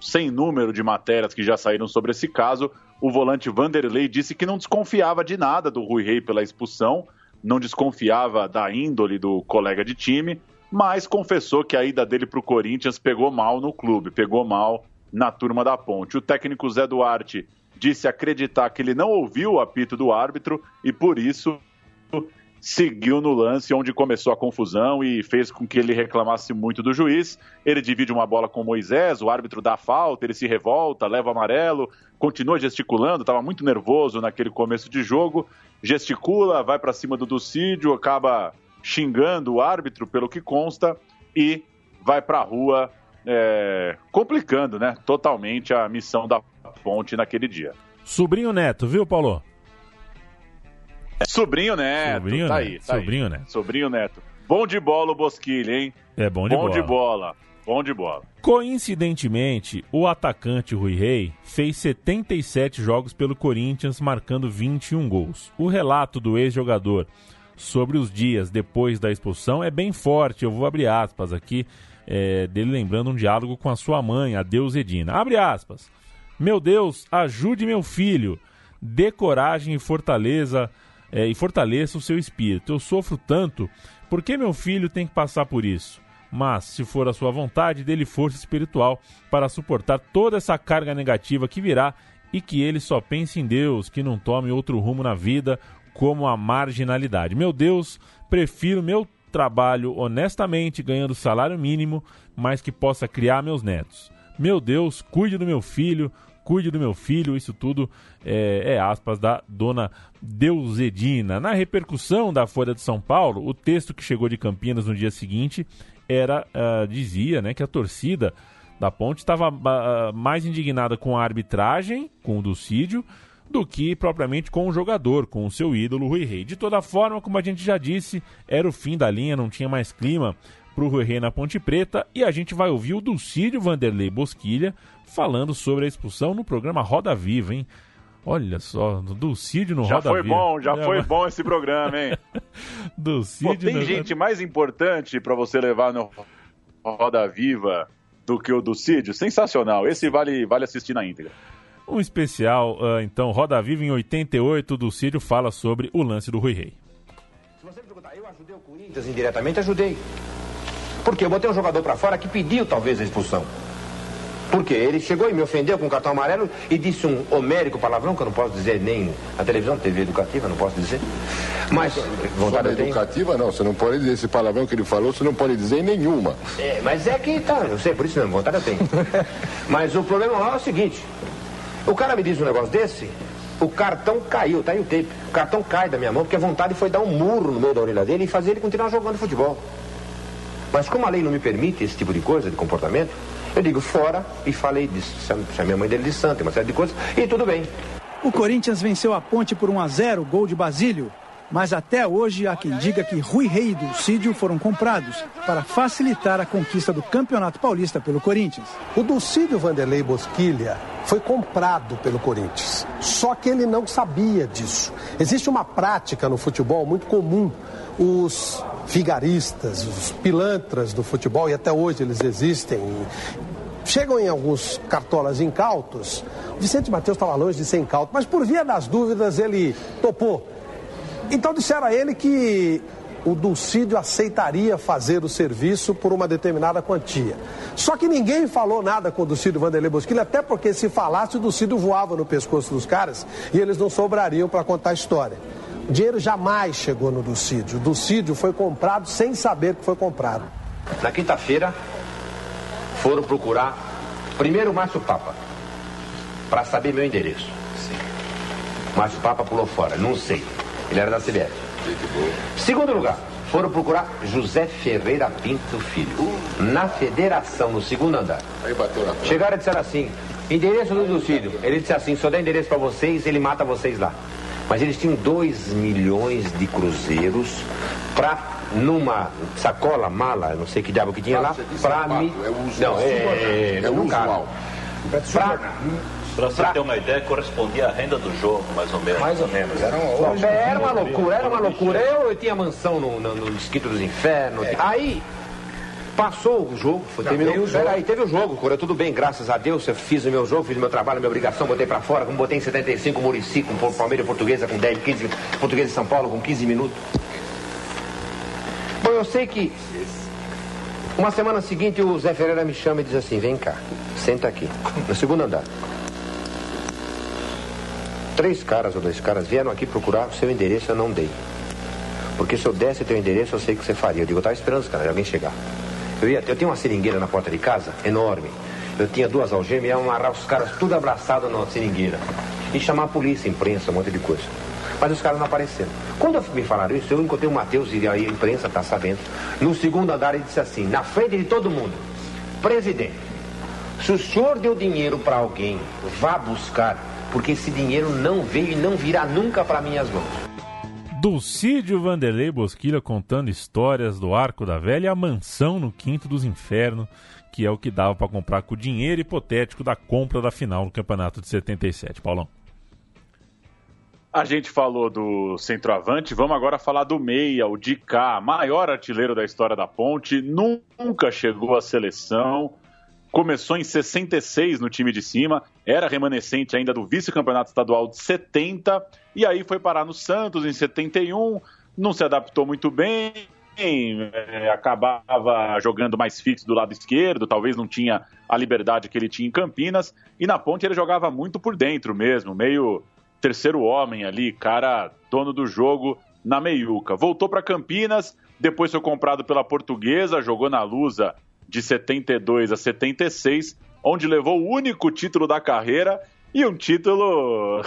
sem número de matérias que já saíram sobre esse caso, o volante Vanderlei disse que não desconfiava de nada do Rui Rei pela expulsão, não desconfiava da índole do colega de time, mas confessou que a ida dele para o Corinthians pegou mal no clube, pegou mal na turma da ponte. O técnico Zé Duarte disse acreditar que ele não ouviu o apito do árbitro e por isso seguiu no lance onde começou a confusão e fez com que ele reclamasse muito do juiz. Ele divide uma bola com Moisés, o árbitro dá falta, ele se revolta, leva o amarelo, continua gesticulando, estava muito nervoso naquele começo de jogo, gesticula, vai para cima do Ducídio, acaba xingando o árbitro, pelo que consta, e vai para a rua, é, complicando né, totalmente a missão da ponte naquele dia. Sobrinho Neto, viu, Paulo? Sobrinho Neto, Sobrinho tá Neto, aí, tá Sobrinho aí. Neto. Sobrinho Neto. Bom de bola o Bosquilha, hein? É bom de bom bola. de bola. Bom de bola. Coincidentemente, o atacante Rui Rei fez 77 jogos pelo Corinthians, marcando 21 gols. O relato do ex-jogador sobre os dias depois da expulsão é bem forte. Eu vou abrir aspas aqui, é, dele lembrando um diálogo com a sua mãe, a Deus Edina. Abre aspas. Meu Deus, ajude meu filho. Dê coragem e fortaleza é, e fortaleça o seu espírito. Eu sofro tanto, por que meu filho tem que passar por isso? Mas, se for a sua vontade, dê-lhe força espiritual para suportar toda essa carga negativa que virá e que ele só pense em Deus, que não tome outro rumo na vida como a marginalidade. Meu Deus, prefiro meu trabalho honestamente, ganhando salário mínimo, mas que possa criar meus netos. Meu Deus, cuide do meu filho, cuide do meu filho, isso tudo é, é, aspas da dona Deusedina. Na repercussão da Folha de São Paulo, o texto que chegou de Campinas no dia seguinte era uh, dizia né, que a torcida da Ponte estava uh, mais indignada com a arbitragem, com o Ducídio, do que propriamente com o jogador, com o seu ídolo Rui Rei. De toda forma, como a gente já disse, era o fim da linha, não tinha mais clima para o Rui Rei na Ponte Preta e a gente vai ouvir o Dulcídio Vanderlei Bosquilha falando sobre a expulsão no programa Roda Viva, hein? Olha só, Dulcídio no já Roda foi Viva. bom, já É, foi mas- bom esse programa, hein? Dulcídio Pô, tem no- gente mais importante para você levar no Roda Viva do que o do Cídio? Sensacional. Esse vale, vale assistir na íntegra. Um especial, ah, então, Roda Viva em 88, Dulcídio fala sobre o lance do Rui Rei. Se você me perguntar, eu ajudei o Corinthians indiretamente, ajudei. Porque eu botei um jogador pra fora que pediu talvez a expulsão. Porque ele chegou e me ofendeu com o cartão amarelo e disse um homérico palavrão que eu não posso dizer nem na televisão, TV educativa, não posso dizer. Mas vontade tenho. educativa não, você não pode dizer esse palavrão que ele falou, você não pode dizer em nenhuma. É, mas é que tá, eu sei, por isso mesmo, vontade eu tenho. mas o problema lá é o seguinte: o cara me diz um negócio desse, o cartão caiu, tá aí o tape. O cartão cai da minha mão, porque a vontade foi dar um murro no meio da orelha dele e fazer ele continuar jogando futebol. Mas como a lei não me permite esse tipo de coisa, de comportamento, eu digo fora e falei disso. Chamei a mãe dele de santa, uma série de coisas, e tudo bem. O Corinthians venceu a ponte por 1 a 0, gol de Basílio. Mas até hoje há quem diga que Rui Rei e Dulcídio foram comprados para facilitar a conquista do Campeonato Paulista pelo Corinthians. O Dulcídio Vanderlei Bosquilha foi comprado pelo Corinthians. Só que ele não sabia disso. Existe uma prática no futebol muito comum. Os vigaristas, os pilantras do futebol, e até hoje eles existem, chegam em alguns cartolas incautos. O Vicente Matheus estava longe de ser incauto, mas por via das dúvidas ele topou. Então disseram a ele que o Dulcídio aceitaria fazer o serviço por uma determinada quantia. Só que ninguém falou nada com o Dulcídio Vanderlei Bosquilha, até porque se falasse, o Dulcídio voava no pescoço dos caras e eles não sobrariam para contar a história. O dinheiro jamais chegou no Dulcídio. O Dulcídio foi comprado sem saber que foi comprado. Na quinta-feira, foram procurar primeiro o Márcio Papa, para saber meu endereço. Márcio Papa pulou fora, não sei. Ele era da CBF. Segundo lugar, foram procurar José Ferreira Pinto Filho, na federação, no segundo andar. Aí bateu na Chegaram e disseram assim: endereço do Lucídio. Ele disse assim: só dá endereço para vocês, ele mata vocês lá. Mas eles tinham 2 milhões de cruzeiros para numa sacola, mala, não sei que diabo que tinha lá, para me. é usual. Não, é, é, É cabe. usual. Pra, Pra você ter uma ideia, correspondia à renda do jogo, mais ou menos. Mais ou menos. Era uma, era uma loucura, era uma loucura. Eu, eu tinha mansão no, no, no Distrito dos Infernos. Aí, passou o jogo, foi, terminou. o jogo. Peraí, teve o jogo, correu tudo bem, graças a Deus. Eu fiz o meu jogo, fiz o meu trabalho, a minha obrigação, botei pra fora, como botei em 75 o Murici, com o Palmeiras Portuguesa com 10, 15, Portuguesa de São Paulo com 15 minutos. Bom, eu sei que uma semana seguinte o Zé Ferreira me chama e diz assim, vem cá, senta aqui, no segundo andar. Três caras ou dois caras vieram aqui procurar o seu endereço, eu não dei. Porque se eu desse teu endereço, eu sei o que você faria. Eu digo, eu tava esperando os caras, alguém chegar. Eu, ia, eu tinha uma seringueira na porta de casa, enorme. Eu tinha duas algemas e ia amarrar os caras tudo abraçados na seringueira. E chamar a polícia, imprensa, um monte de coisa. Mas os caras não apareceram. Quando me falaram isso, eu encontrei o Matheus e aí a imprensa tá sabendo. No segundo andar ele disse assim, na frente de todo mundo, presidente, se o senhor deu dinheiro para alguém, vá buscar, porque esse dinheiro não veio e não virá nunca para minhas mãos. Dulcídio Vanderlei Bosquilha contando histórias do Arco da Velha e a mansão no Quinto dos Infernos, que é o que dava para comprar com o dinheiro hipotético da compra da final do Campeonato de 77. Paulão. A gente falou do centroavante, vamos agora falar do meia, o Dicá, maior artilheiro da história da Ponte, nunca chegou à seleção, começou em 66 no time de cima, era remanescente ainda do vice-campeonato estadual de 70, e aí foi parar no Santos em 71, não se adaptou muito bem, é, acabava jogando mais fixo do lado esquerdo, talvez não tinha a liberdade que ele tinha em Campinas, e na ponte ele jogava muito por dentro mesmo, meio terceiro homem ali, cara dono do jogo na meiuca. Voltou para Campinas, depois foi comprado pela Portuguesa, jogou na Lusa de 72 a 76, onde levou o único título da carreira e um título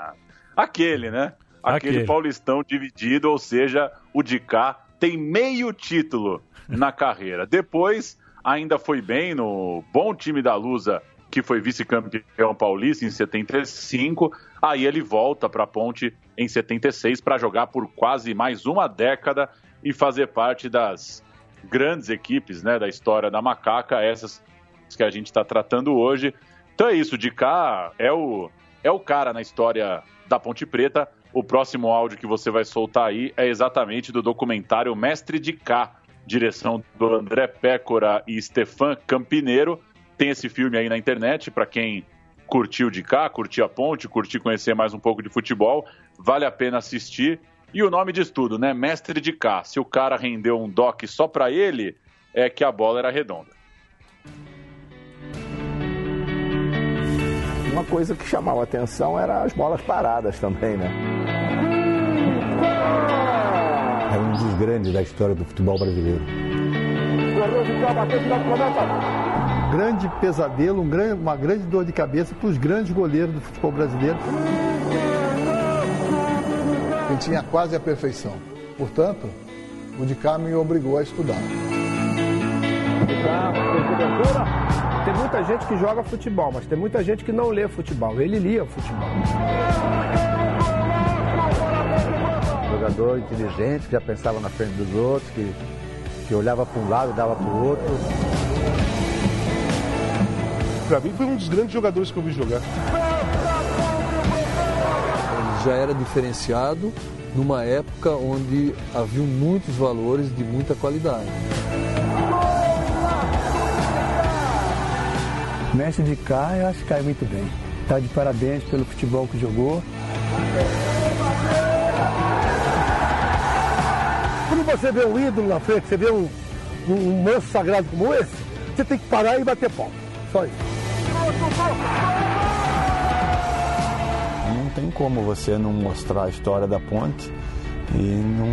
aquele, né? Aquele, aquele paulistão dividido, ou seja, o de cá tem meio título na carreira. Depois ainda foi bem no bom time da Lusa que foi vice-campeão paulista em 75. Aí ele volta para a Ponte em 76 para jogar por quase mais uma década e fazer parte das grandes equipes né, da história da Macaca, essas que a gente está tratando hoje. Então é isso, de cá é o, é o cara na história da Ponte Preta. O próximo áudio que você vai soltar aí é exatamente do documentário Mestre de Cá, direção do André Pécora e Stefan Campineiro, tem esse filme aí na internet, para quem curtiu de cá, curtiu a ponte, curtiu conhecer mais um pouco de futebol, vale a pena assistir. E o nome diz tudo, né? Mestre de cá. Se o cara rendeu um doc só para ele, é que a bola era redonda. Uma coisa que chamava atenção era as bolas paradas também, né? É um dos grandes da história do futebol brasileiro grande pesadelo, um grande, uma grande dor de cabeça para os grandes goleiros do futebol brasileiro. Ele tinha quase a perfeição. Portanto, o de cá me obrigou a estudar. Tem muita gente que joga futebol, mas tem muita gente que não lê futebol. Ele lia futebol. Jogador inteligente, que já pensava na frente dos outros, que, que olhava para um lado, dava para o outro para mim foi um dos grandes jogadores que eu vi jogar. Ele já era diferenciado numa época onde havia muitos valores de muita qualidade. Mestre de cá, eu acho que cai muito bem. Está de parabéns pelo futebol que jogou. Quando você vê um ídolo na frente, você vê um, um, um manso sagrado como esse, você tem que parar e bater pau. Só isso. Não tem como você não mostrar a história da ponte e, não,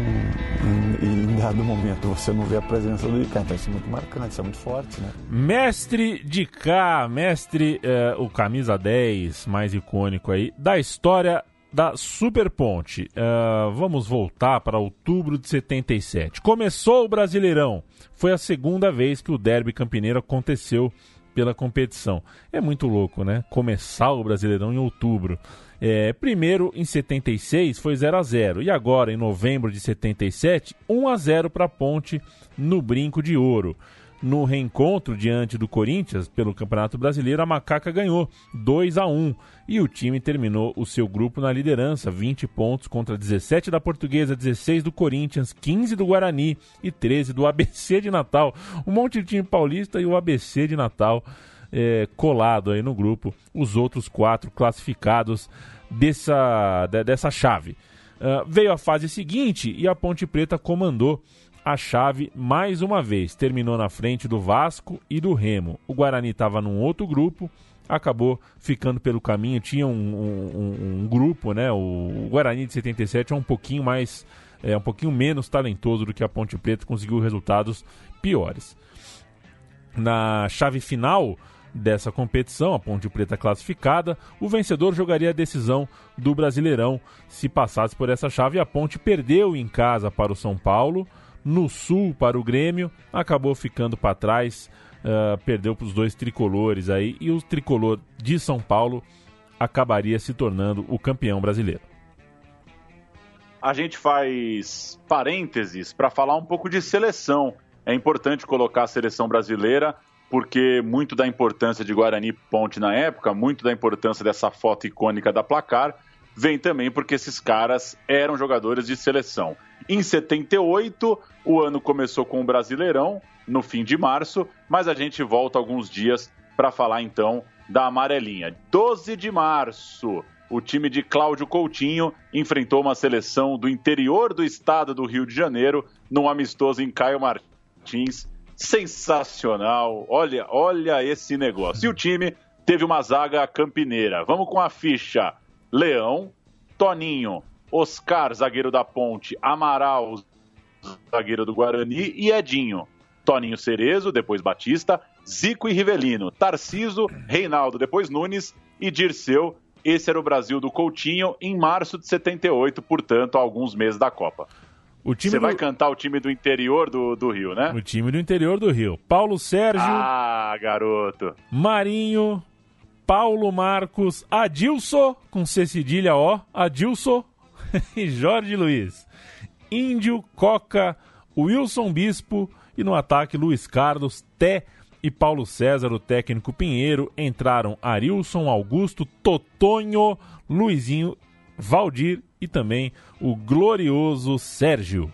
e, e em dado momento você não vê a presença do Icá. Então isso é muito marcante, isso é muito forte, né? Mestre de cá, mestre, é, o camisa 10 mais icônico aí, da história da Super Ponte. Uh, vamos voltar para outubro de 77. Começou o Brasileirão. Foi a segunda vez que o Derby Campineiro aconteceu pela competição. É muito louco, né? Começar o Brasileirão em outubro. É, primeiro, em 76, foi 0 a 0 E agora, em novembro de 77, 1 a 0 para a Ponte no Brinco de Ouro. No reencontro diante do Corinthians pelo Campeonato Brasileiro, a Macaca ganhou 2 a 1 e o time terminou o seu grupo na liderança, 20 pontos contra 17 da Portuguesa, 16 do Corinthians, 15 do Guarani e 13 do ABC de Natal. Um monte de time paulista e o ABC de Natal é, colado aí no grupo, os outros quatro classificados dessa, dessa chave. Uh, veio a fase seguinte e a Ponte Preta comandou a chave mais uma vez. Terminou na frente do Vasco e do Remo. O Guarani estava num outro grupo, acabou ficando pelo caminho. Tinha um, um, um grupo, né? O, Guarani de 77 é um pouquinho mais é um pouquinho menos talentoso do que a Ponte Preta, conseguiu resultados piores. Na chave final dessa competição, a Ponte Preta classificada, o vencedor jogaria a decisão do Brasileirão se passasse por essa chave. A Ponte perdeu em casa para o São Paulo, no Sul para o Grêmio, acabou ficando para trás, uh, perdeu para os dois tricolores aí e o tricolor de São Paulo acabaria se tornando o campeão brasileiro. A gente faz parênteses para falar um pouco de seleção. É importante colocar a seleção brasileira porque muito da importância de Guarani Ponte na época, muito da importância dessa foto icônica da placar, vem também porque esses caras eram jogadores de seleção. Em 78, o ano começou com o Brasileirão, no fim de março, mas a gente volta alguns dias para falar então da amarelinha. 12 de março, o time de Cláudio Coutinho enfrentou uma seleção do interior do estado do Rio de Janeiro, num amistoso em Caio Martins, sensacional. Olha, olha esse negócio. E o time teve uma zaga campineira. Vamos com a ficha: Leão, Toninho, Oscar, zagueiro da Ponte, Amaral, zagueiro do Guarani e Edinho. Toninho Cerezo, depois Batista, Zico e Rivelino, Tarciso, Reinaldo, depois Nunes e Dirceu. Esse era o Brasil do Coutinho em março de 78, portanto, há alguns meses da Copa. Você do... vai cantar o time do interior do, do Rio, né? O time do interior do Rio. Paulo Sérgio. Ah, garoto. Marinho. Paulo Marcos. Adilson, com C cedilha O. Adilson. e Jorge Luiz. Índio, Coca, Wilson Bispo. E no ataque, Luiz Carlos, Té e Paulo César, o técnico Pinheiro. Entraram Arilson, Augusto, Totonho, Luizinho, Valdir e também o glorioso Sérgio.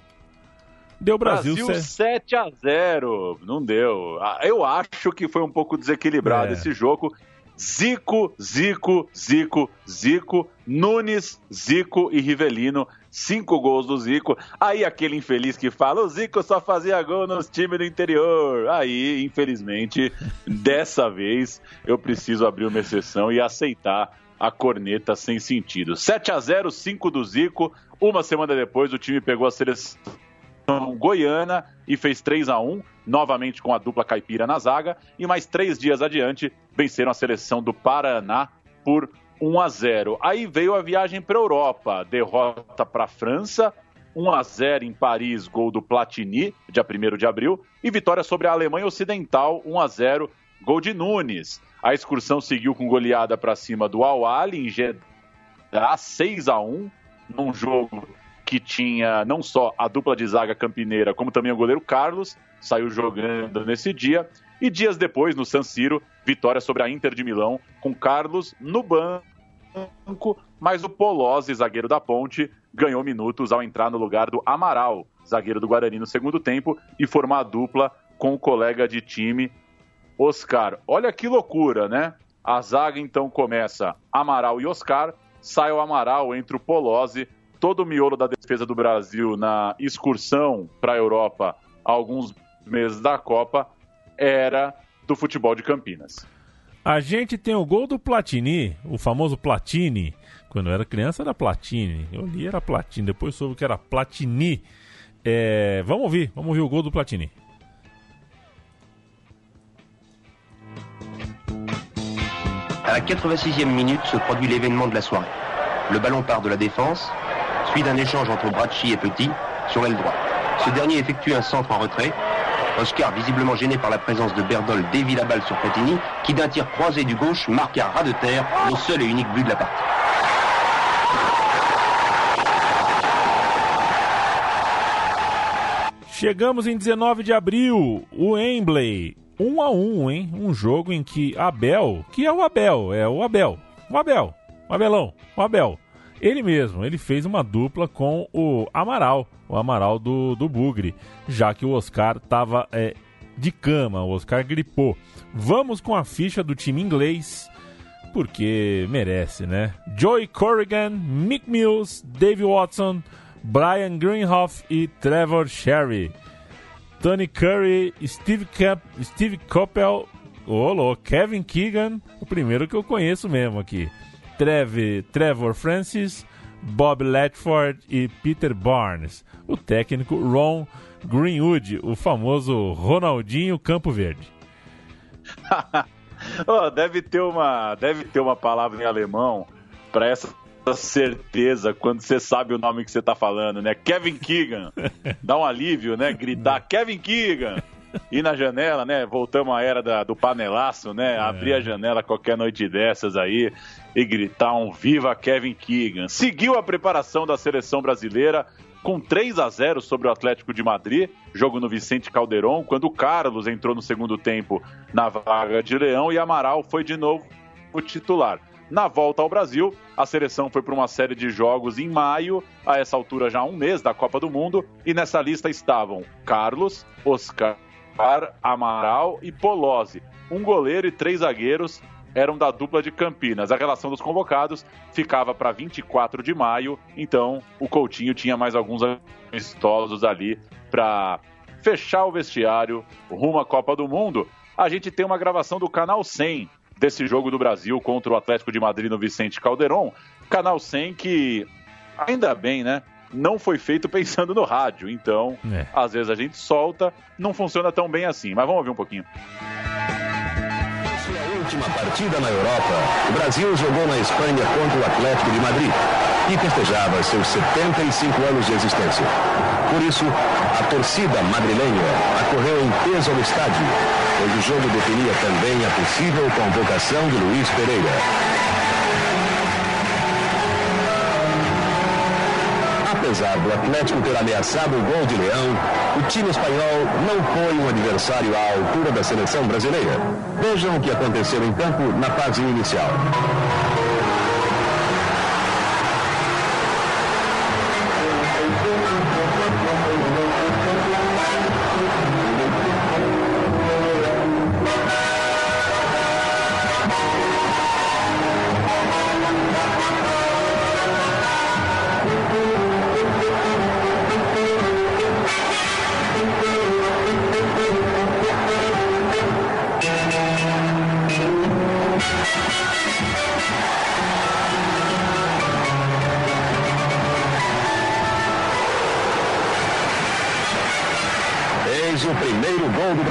Deu Brasil, Brasil 7 a 0 Não deu. Ah, eu acho que foi um pouco desequilibrado é. esse jogo. Zico, Zico, Zico, Zico, Nunes, Zico e Rivelino. Cinco gols do Zico. Aí aquele infeliz que fala: o Zico só fazia gol nos times do interior. Aí, infelizmente, dessa vez eu preciso abrir uma exceção e aceitar a corneta sem sentido. 7 a 0 5 do Zico. Uma semana depois, o time pegou a seleção goiana e fez 3 a 1 novamente com a dupla caipira na zaga. E mais três dias adiante, venceram a seleção do Paraná por 1 a 0 Aí veio a viagem para a Europa, derrota para a França. 1 a 0 em Paris, gol do Platini, dia 1 de abril, e vitória sobre a Alemanha Ocidental, 1 a 0 gol de Nunes. A excursão seguiu com goleada para cima do Al em Jeddah, 6 a 1 num jogo que tinha não só a dupla de zaga campineira, como também o goleiro Carlos, saiu jogando nesse dia. E dias depois, no San Siro, vitória sobre a Inter de Milão, com Carlos no banco, mas o Polozzi, zagueiro da Ponte, ganhou minutos ao entrar no lugar do Amaral, zagueiro do Guarani no segundo tempo, e formar a dupla com o colega de time Oscar. Olha que loucura, né? A zaga então começa Amaral e Oscar, sai o Amaral, entre o Polozzi, todo o miolo da defesa do Brasil na excursão para a Europa alguns meses da Copa era do futebol de Campinas. A gente tem o gol do Platini, o famoso Platini. Quando eu era criança era Platini, eu li era Platini, depois soube que era Platini. É... Vamos ouvir, vamos ouvir o gol do Platini. À la 86e minute se produit l'événement de la soirée. Le ballon part de la défense, suit d'un échange entre Bracci et Petit sur l'aile droite. Ce dernier effectue un centre en retrait. Oscar, visiblement gêné par la présence de Berdol, dévie la balle sur Platini, qui d'un tir croisé du gauche marque à ras de terre le seul et unique but de la partie. Chegamos em 19 de abril, o Wembley um a um, hein? Um jogo em que Abel, que é o Abel, é o Abel, o Abel, o Abelão, o Abel, ele mesmo, ele fez uma dupla com o Amaral, o Amaral do, do Bugre, já que o Oscar estava é, de cama, o Oscar gripou. Vamos com a ficha do time inglês, porque merece, né? Joey Corrigan, Mick Mills, Dave Watson, Brian Greenhoff e Trevor Sherry. Tony Curry, Steve, Cap, Steve Coppel, oh, Kevin Keegan, o primeiro que eu conheço mesmo aqui. Trev, Trevor Francis, Bob Latford e Peter Barnes. O técnico Ron Greenwood, o famoso Ronaldinho Campo Verde. oh, deve ter uma, deve ter uma palavra em alemão para essa certeza quando você sabe o nome que você tá falando, né? Kevin Keegan. Dá um alívio, né? Gritar Kevin Keegan. Ir na janela, né? Voltamos à era da, do panelaço, né? É. Abrir a janela qualquer noite dessas aí e gritar um Viva Kevin Keegan. Seguiu a preparação da seleção brasileira com 3 a 0 sobre o Atlético de Madrid, jogo no Vicente Calderon, quando o Carlos entrou no segundo tempo na vaga de Leão e Amaral foi de novo o titular. Na volta ao Brasil, a seleção foi para uma série de jogos em maio, a essa altura já um mês da Copa do Mundo, e nessa lista estavam Carlos, Oscar, Amaral e Polozzi, um goleiro e três zagueiros eram da dupla de Campinas. A relação dos convocados ficava para 24 de maio, então o Coutinho tinha mais alguns amistosos ali para fechar o vestiário rumo à Copa do Mundo. A gente tem uma gravação do canal 100 desse jogo do Brasil contra o Atlético de Madrid no Vicente Calderon. Canal 100 que, ainda bem, né? Não foi feito pensando no rádio, então é. às vezes a gente solta, não funciona tão bem assim. Mas vamos ouvir um pouquinho última partida na Europa, o Brasil jogou na Espanha contra o Atlético de Madrid e festejava seus 75 anos de existência. Por isso, a torcida madrilenha acorreu em peso ao estádio, pois o jogo definia também a possível convocação de Luiz Pereira. Apesar do Atlético ter ameaçado o gol de Leão, o time espanhol não foi um adversário à altura da seleção brasileira. Vejam o que aconteceu em campo na fase inicial.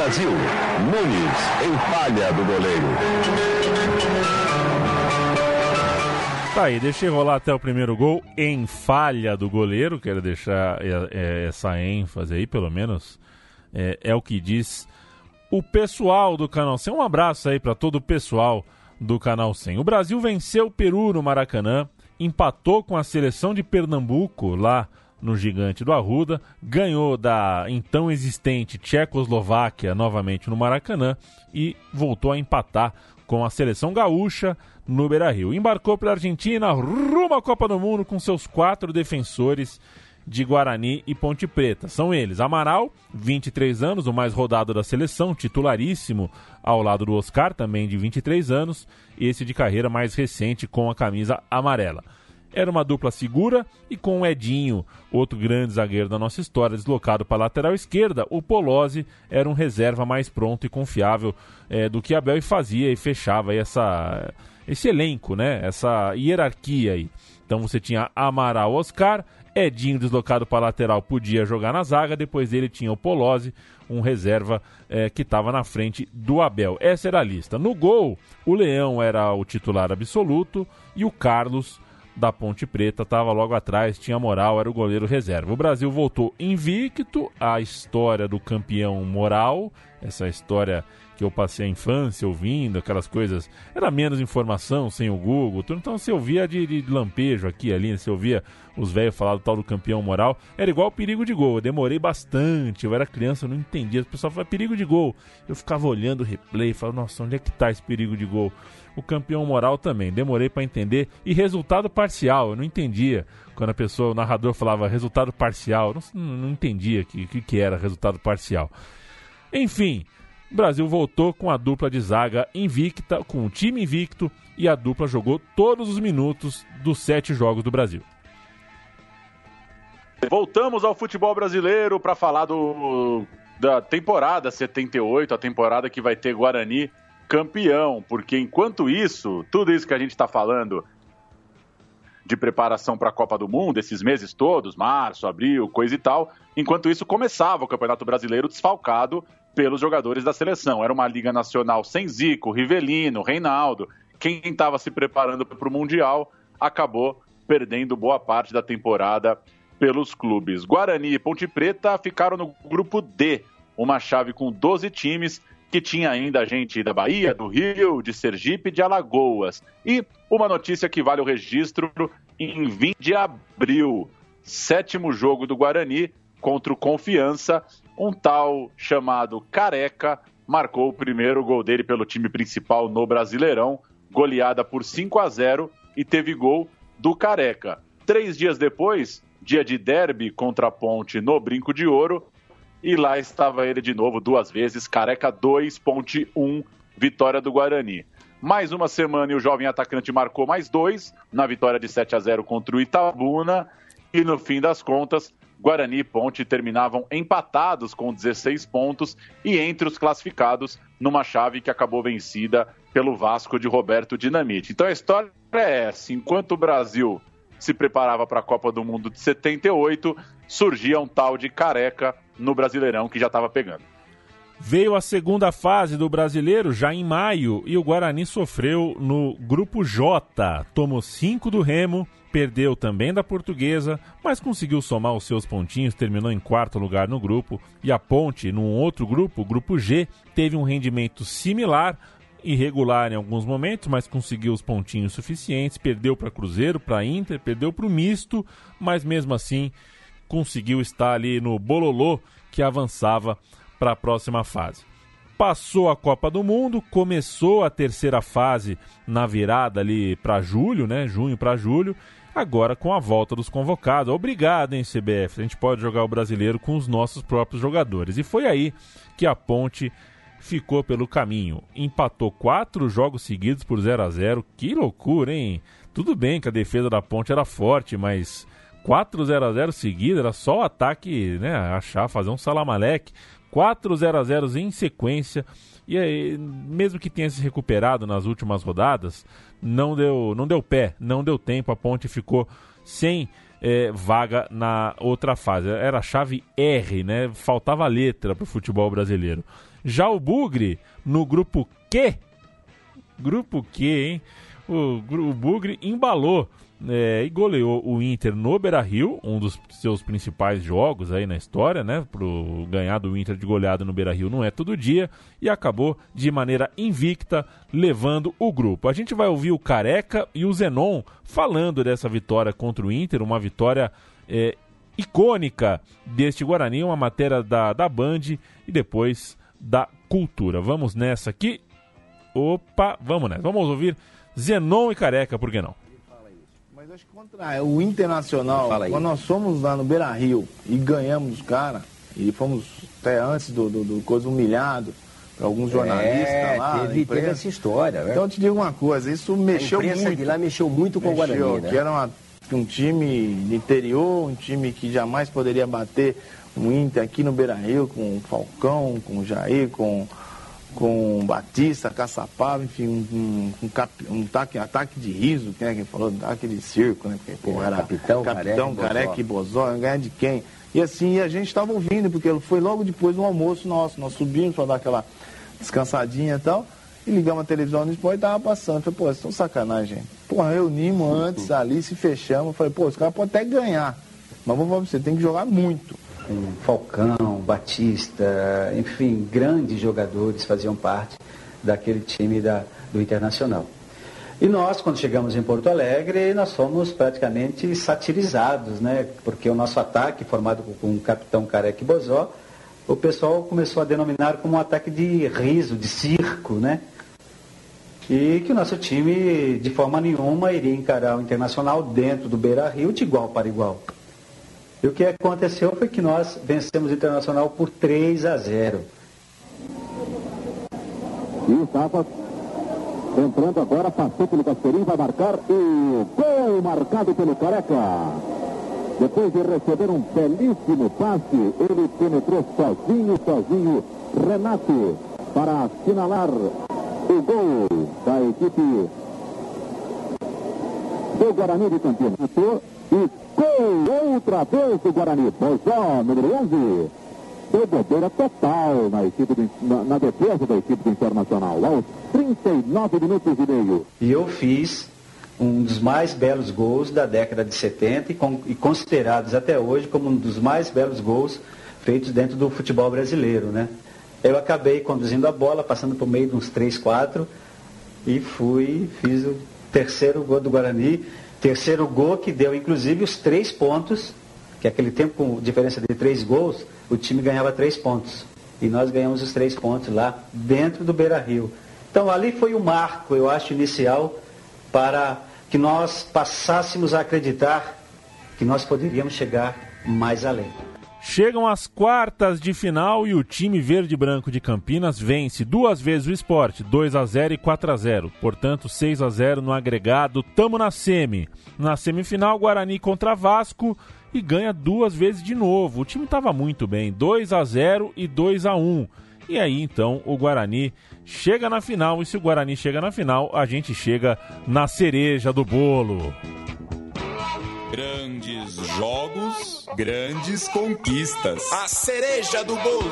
Brasil. Nunes em falha do goleiro. Tá aí, deixei rolar até o primeiro gol em falha do goleiro. Quero deixar é, é, essa ênfase aí, pelo menos. É, é, o que diz o pessoal do Canal 100. Um abraço aí para todo o pessoal do Canal 100. O Brasil venceu o Peru no Maracanã, empatou com a seleção de Pernambuco lá no Gigante do Arruda, ganhou da então existente Tchecoslováquia novamente no Maracanã e voltou a empatar com a seleção gaúcha no Beira-Rio. Embarcou para a Argentina rumo à Copa do Mundo com seus quatro defensores de Guarani e Ponte Preta. São eles: Amaral, 23 anos, o mais rodado da seleção, titularíssimo ao lado do Oscar, também de 23 anos, esse de carreira mais recente com a camisa amarela. Era uma dupla segura e com o Edinho, outro grande zagueiro da nossa história, deslocado para a lateral esquerda, o Polozzi era um reserva mais pronto e confiável é, do que Abel e fazia e fechava essa, esse elenco, né? essa hierarquia aí. Então você tinha Amaral Oscar, Edinho deslocado para a lateral podia jogar na zaga, depois dele tinha o Polozzi, um reserva é, que estava na frente do Abel. Essa era a lista. No gol, o Leão era o titular absoluto e o Carlos da Ponte Preta estava logo atrás, tinha moral, era o goleiro reserva. O Brasil voltou invicto, a história do campeão moral, essa história que eu passei a infância ouvindo, aquelas coisas. Era menos informação sem o Google, então você ouvia de, de lampejo aqui ali, você ouvia os velhos falar do tal do campeão moral. Era igual perigo de gol. Eu demorei bastante, eu era criança, eu não entendia. O pessoal falava perigo de gol. Eu ficava olhando o replay, falava, nossa, onde é que tá esse perigo de gol? O campeão moral também, demorei para entender. E resultado parcial, eu não entendia. Quando a pessoa, o narrador falava resultado parcial, não, não entendia o que, que era resultado parcial. Enfim, o Brasil voltou com a dupla de zaga invicta, com o time invicto, e a dupla jogou todos os minutos dos sete jogos do Brasil. Voltamos ao futebol brasileiro para falar do, da temporada 78, a temporada que vai ter Guarani campeão, porque enquanto isso, tudo isso que a gente está falando de preparação para a Copa do Mundo, esses meses todos, março, abril, coisa e tal. Enquanto isso, começava o Campeonato Brasileiro desfalcado pelos jogadores da seleção. Era uma Liga Nacional sem Zico, Rivelino, Reinaldo. Quem estava se preparando para o Mundial acabou perdendo boa parte da temporada pelos clubes. Guarani e Ponte Preta ficaram no grupo D, uma chave com 12 times que tinha ainda gente da Bahia, do Rio, de Sergipe de Alagoas. E uma notícia que vale o registro em 20 de abril, sétimo jogo do Guarani contra o Confiança, um tal chamado Careca marcou o primeiro gol dele pelo time principal no Brasileirão, goleada por 5 a 0 e teve gol do Careca. Três dias depois, dia de derby contra a Ponte no Brinco de Ouro, e lá estava ele de novo duas vezes, Careca 2, Ponte 1, vitória do Guarani. Mais uma semana e o jovem atacante marcou mais dois na vitória de 7 a 0 contra o Itabuna. E no fim das contas, Guarani e Ponte terminavam empatados com 16 pontos e entre os classificados numa chave que acabou vencida pelo Vasco de Roberto Dinamite. Então a história é essa: enquanto o Brasil se preparava para a Copa do Mundo de 78, surgia um tal de careca no Brasileirão que já estava pegando. Veio a segunda fase do brasileiro já em maio e o Guarani sofreu no grupo J. Tomou 5 do Remo, perdeu também da Portuguesa, mas conseguiu somar os seus pontinhos, terminou em quarto lugar no grupo. E a Ponte, num outro grupo, o grupo G, teve um rendimento similar, irregular em alguns momentos, mas conseguiu os pontinhos suficientes. Perdeu para Cruzeiro, para Inter, perdeu para o Misto, mas mesmo assim conseguiu estar ali no bololô que avançava para a próxima fase. Passou a Copa do Mundo, começou a terceira fase na virada ali para julho, né? Junho para julho. Agora com a volta dos convocados. Obrigado, hein, CBF. A gente pode jogar o brasileiro com os nossos próprios jogadores. E foi aí que a Ponte ficou pelo caminho. Empatou quatro jogos seguidos por 0 a 0 Que loucura, hein? Tudo bem que a defesa da Ponte era forte, mas 4 0 a 0 seguido, era só o ataque, né, achar, fazer um salamaleque. 4 0 a 0 em sequência. E aí, mesmo que tenha se recuperado nas últimas rodadas, não deu, não deu pé, não deu tempo. A Ponte ficou sem é, vaga na outra fase. Era a chave R, né? Faltava letra para o futebol brasileiro. Já o Bugre, no grupo Q, grupo Q, hein? O, o Bugre embalou é, e goleou o Inter no Beira-Rio, um dos seus principais jogos aí na história, né? Pro ganhar do Inter de goleada no Beira-Rio não é todo dia e acabou de maneira invicta levando o grupo. A gente vai ouvir o Careca e o Zenon falando dessa vitória contra o Inter, uma vitória é, icônica deste Guarani, uma matéria da, da Band e depois da Cultura. Vamos nessa aqui. Opa, vamos nessa. Vamos ouvir Zenon e Careca, por que não? Mas acho que contra o Internacional, quando nós fomos lá no Beira Rio e ganhamos os caras, e fomos até antes do, do, do coisa humilhado para alguns jornalistas é, lá. Teve, teve essa história, né? Então eu te digo uma coisa, isso mexeu a muito. de lá mexeu muito com mexeu, o Guarani, né? Que era uma, um time de interior, um time que jamais poderia bater o Inter aqui no Beira Rio, com o Falcão, com o Jair, com com Batista, Caçapava, enfim, um, um, um, cap, um ataque, ataque de riso, quem é que falou? Ataque de circo, né? Porque, pô, era capitão, capitão Careca Careca e Bozó, ganhar de quem? E assim, a gente estava ouvindo, porque foi logo depois do almoço nosso, nós subimos para dar aquela descansadinha e tal, e ligamos a televisão no esporte e tava passando. Falei, pô, vocês estão sacanagem, gente. Pô, reunimos antes ali, se fechamos, falei, pô, os caras podem até ganhar, mas pra você, tem que jogar muito com Falcão, Batista, enfim, grandes jogadores faziam parte daquele time da, do Internacional. E nós, quando chegamos em Porto Alegre, nós fomos praticamente satirizados, né? Porque o nosso ataque, formado com o capitão Careca e Bozó, o pessoal começou a denominar como um ataque de riso, de circo, né? E que o nosso time, de forma nenhuma, iria encarar o Internacional dentro do Beira-Rio de igual para igual. E o que aconteceu foi que nós vencemos o Internacional por 3 a 0. E o Tapa entrando agora, passou pelo Casperim, vai marcar e gol marcado pelo Careca. Depois de receber um belíssimo passe, ele penetrou sozinho, sozinho, Renato, para assinalar o gol da equipe do Guarani de Campinas. E com outra vez o Guarani. Bozó, número 11. Deu total na, equipe do, na, na defesa da equipe do Internacional. Aos 39 minutos e meio. E eu fiz um dos mais belos gols da década de 70 e, com, e, considerados até hoje como um dos mais belos gols feitos dentro do futebol brasileiro, né? Eu acabei conduzindo a bola, passando por meio de uns 3, 4 e fui, fiz o terceiro gol do Guarani, terceiro gol que deu inclusive os três pontos, que aquele tempo com diferença de três gols, o time ganhava três pontos. E nós ganhamos os três pontos lá dentro do Beira Rio. Então ali foi o marco, eu acho, inicial para que nós passássemos a acreditar que nós poderíamos chegar mais além. Chegam as quartas de final e o time verde branco de Campinas vence duas vezes o esporte, 2 a 0 e 4 a 0. Portanto, 6 a 0 no agregado. Tamo na semi. Na semifinal, Guarani contra Vasco e ganha duas vezes de novo. O time estava muito bem, 2 a 0 e 2 a 1. E aí então o Guarani chega na final e se o Guarani chega na final, a gente chega na cereja do bolo. Grandes jogos, grandes conquistas. A cereja do bolo.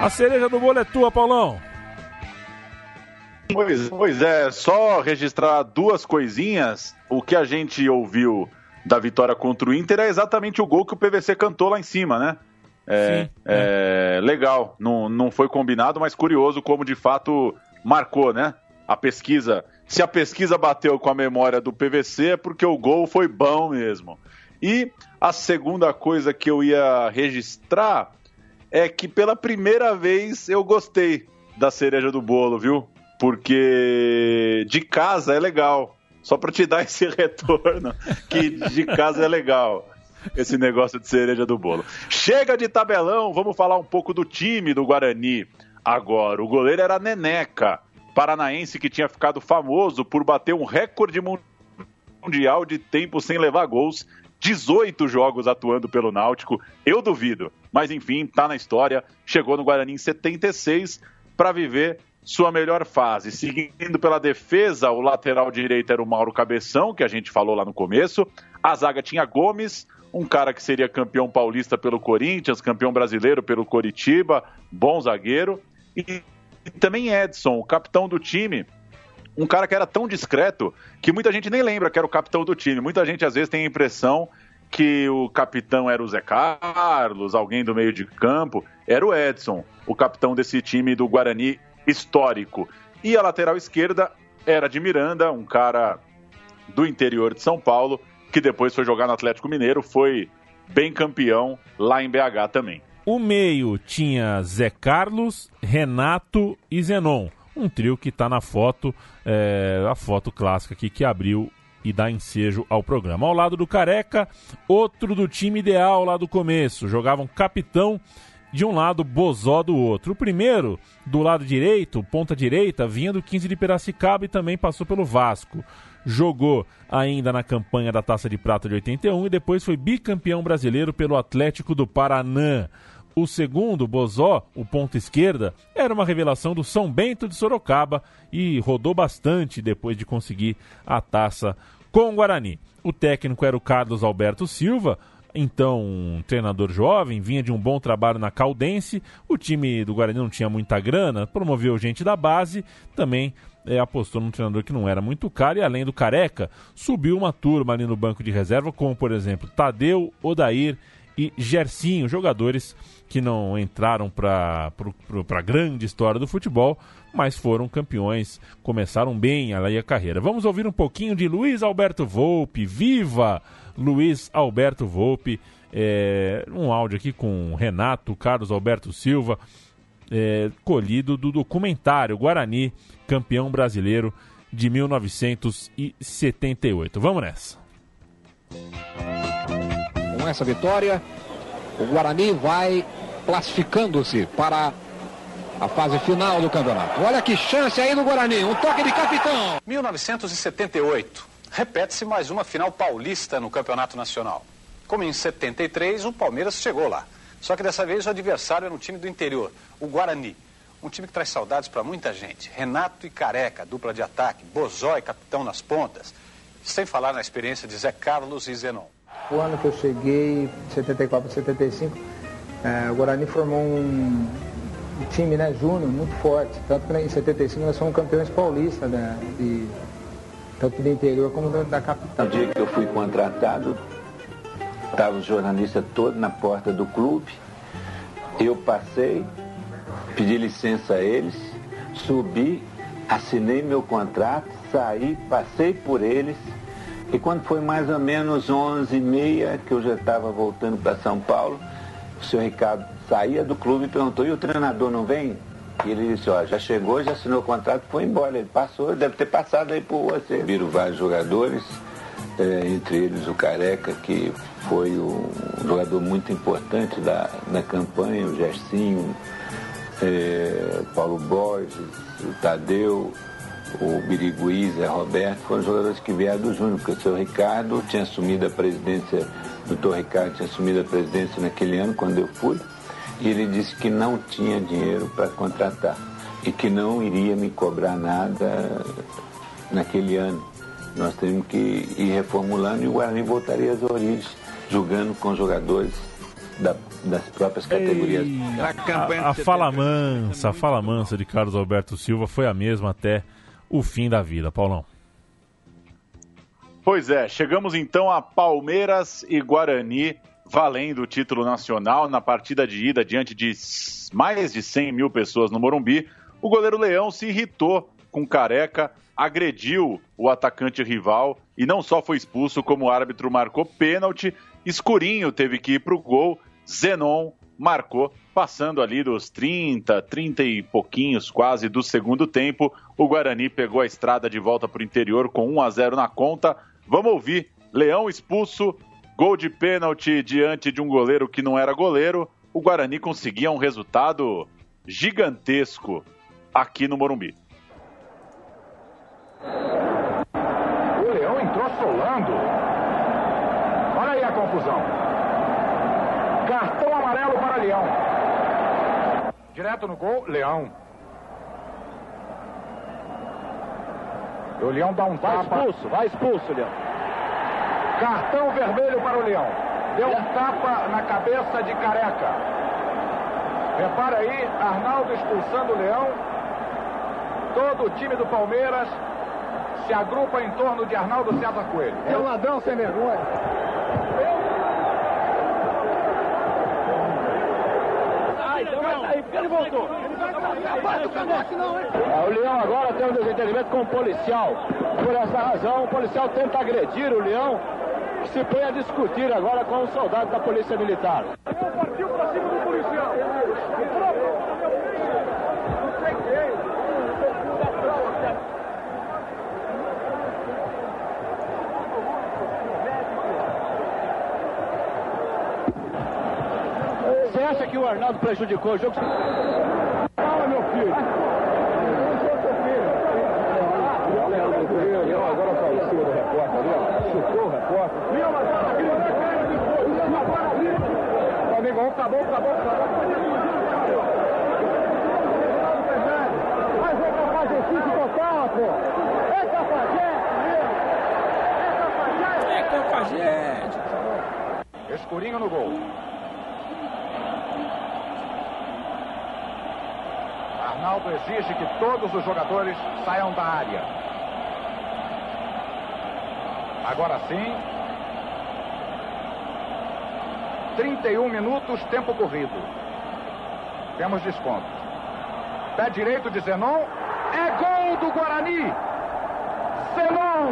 A cereja do bolo é tua, Paulão. Pois, pois é, só registrar duas coisinhas. O que a gente ouviu da vitória contra o Inter é exatamente o gol que o PVC cantou lá em cima, né? É, Sim, é. é legal, não, não foi combinado, mas curioso como de fato marcou, né? A pesquisa. Se a pesquisa bateu com a memória do PVC é porque o gol foi bom mesmo. E a segunda coisa que eu ia registrar é que pela primeira vez eu gostei da cereja do bolo, viu? Porque de casa é legal. Só para te dar esse retorno que de casa é legal. Esse negócio de cereja do bolo. Chega de tabelão, vamos falar um pouco do time do Guarani. Agora, o goleiro era Neneca, paranaense que tinha ficado famoso por bater um recorde mundial de tempo sem levar gols 18 jogos atuando pelo Náutico, eu duvido. Mas enfim, tá na história. Chegou no Guarani em 76 para viver sua melhor fase. Seguindo pela defesa, o lateral direito era o Mauro Cabeção, que a gente falou lá no começo. A zaga tinha Gomes, um cara que seria campeão paulista pelo Corinthians, campeão brasileiro pelo Coritiba, bom zagueiro. E, e também Edson, o capitão do time, um cara que era tão discreto que muita gente nem lembra que era o capitão do time. Muita gente às vezes tem a impressão que o capitão era o Zé Carlos, alguém do meio de campo. Era o Edson, o capitão desse time do Guarani histórico. E a lateral esquerda era de Miranda, um cara do interior de São Paulo, que depois foi jogar no Atlético Mineiro, foi bem campeão lá em BH também. O meio tinha Zé Carlos, Renato e Zenon. Um trio que está na foto, é, a foto clássica aqui que abriu e dá ensejo ao programa. Ao lado do Careca, outro do time ideal lá do começo. Jogavam capitão de um lado, Bozó do outro. O primeiro, do lado direito, ponta direita, vinha do 15 de Piracicaba e também passou pelo Vasco. Jogou ainda na campanha da Taça de Prata de 81 e depois foi bicampeão brasileiro pelo Atlético do Paraná. O segundo, Bozó, o ponta esquerda, era uma revelação do São Bento de Sorocaba e rodou bastante depois de conseguir a taça com o Guarani. O técnico era o Carlos Alberto Silva, então um treinador jovem, vinha de um bom trabalho na Caldense, o time do Guarani não tinha muita grana, promoveu gente da base, também é, apostou num treinador que não era muito caro e além do Careca, subiu uma turma ali no banco de reserva, como por exemplo Tadeu, Odair e Gercinho, jogadores que não entraram para a grande história do futebol, mas foram campeões, começaram bem a carreira. Vamos ouvir um pouquinho de Luiz Alberto Volpe, viva Luiz Alberto Volpe, é, um áudio aqui com Renato Carlos Alberto Silva, é, colhido do documentário Guarani, campeão brasileiro de 1978. Vamos nessa. Com essa vitória, o Guarani vai classificando-se para a fase final do campeonato. Olha que chance aí do Guarani, um toque de capitão. 1978. Repete-se mais uma final paulista no Campeonato Nacional. Como em 73, o Palmeiras chegou lá. Só que dessa vez o adversário era um time do interior, o Guarani. Um time que traz saudades para muita gente. Renato e Careca, dupla de ataque. Bozói, capitão nas pontas. Sem falar na experiência de Zé Carlos e Zenon. O ano que eu cheguei, 74 75, é, o Guarani formou um, um time né, júnior muito forte. Tanto que em 75 nós fomos campeões paulistas, né, de, tanto do interior como da, da capital. No dia que eu fui contratado, estavam os jornalistas todos na porta do clube. Eu passei, pedi licença a eles, subi, assinei meu contrato, saí, passei por eles. E quando foi mais ou menos 11 e meia, que eu já estava voltando para São Paulo, o senhor Ricardo saía do clube e perguntou, e o treinador não vem? E ele disse, ó, já chegou, já assinou o contrato, foi embora. Ele passou, deve ter passado aí por você. Viram vários jogadores, é, entre eles o Careca, que foi um jogador muito importante da, da campanha, o Gersinho, é, Paulo Borges, o Tadeu, o Birigui, Zé Roberto, foram jogadores que vieram do Júnior, porque o seu Ricardo tinha assumido a presidência, o doutor Ricardo tinha assumido a presidência naquele ano, quando eu fui, e ele disse que não tinha dinheiro para contratar e que não iria me cobrar nada naquele ano. Nós teríamos que ir reformulando e o Guarani voltaria às origens, jogando com jogadores da, das próprias categorias. Ei, a, a fala mansa, a fala mansa de Carlos Alberto Silva foi a mesma até o fim da vida, Paulão. Pois é, chegamos então a Palmeiras e Guarani valendo o título nacional na partida de ida diante de mais de 100 mil pessoas no Morumbi. O goleiro Leão se irritou com Careca, agrediu o atacante rival e não só foi expulso, como o árbitro marcou pênalti. Escurinho teve que ir para o gol. Zenon marcou, passando ali dos 30, 30 e pouquinhos quase do segundo tempo. O Guarani pegou a estrada de volta para o interior com 1 a 0 na conta. Vamos ouvir. Leão expulso, gol de pênalti diante de um goleiro que não era goleiro. O Guarani conseguia um resultado gigantesco aqui no Morumbi. O Leão entrou solando. Olha aí a confusão. Cartão amarelo para Leão. Direto no gol, Leão. O Leão dá um vai tapa. Vai expulso, vai expulso, Leão. Cartão vermelho para o Leão. Deu um tapa na cabeça de Careca. Repara aí, Arnaldo expulsando o Leão. Todo o time do Palmeiras se agrupa em torno de Arnaldo César Coelho. É um ladrão sem vergonha. Ele voltou. É, o Leão agora tem um desentendimento com o policial. Por essa razão, o policial tenta agredir o Leão, que se põe a discutir agora com o soldado da Polícia Militar. Partiu para cima do policial. Você acha que o Arnaldo prejudicou o jogo? Fala, meu filho. Leão agora está em cima do repórter ali, ó. Chutou o repórter. Leão agora aqui no Meu amigo, acabou, acabou, acabou. Mas é total, pô. É É cafajeste. Escurinho no gol. Arnaldo exige que todos os jogadores saiam da área. Agora sim. 31 minutos, tempo corrido. Temos desconto. Pé direito de Zenon. É gol do Guarani. Zenon.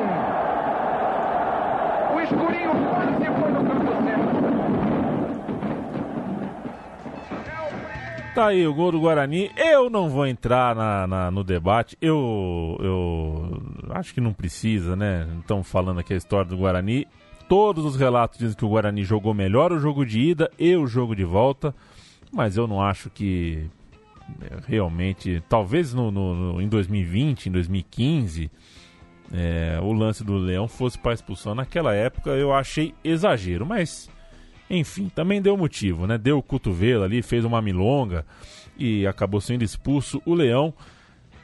O escurinho quase foi no campo certo. Tá aí o gol do Guarani. Eu não vou entrar na, na- no debate. Eu, eu acho que não precisa, né? Estão falando aqui a história do Guarani. Todos os relatos dizem que o Guarani jogou melhor o jogo de ida e o jogo de volta. Mas eu não acho que é, realmente. Talvez no- no- em 2020, em 2015, é, o lance do Leão fosse para expulsão. Naquela época eu achei exagero, mas Enfim, também deu motivo, né? Deu o cotovelo ali, fez uma milonga e acabou sendo expulso o Leão.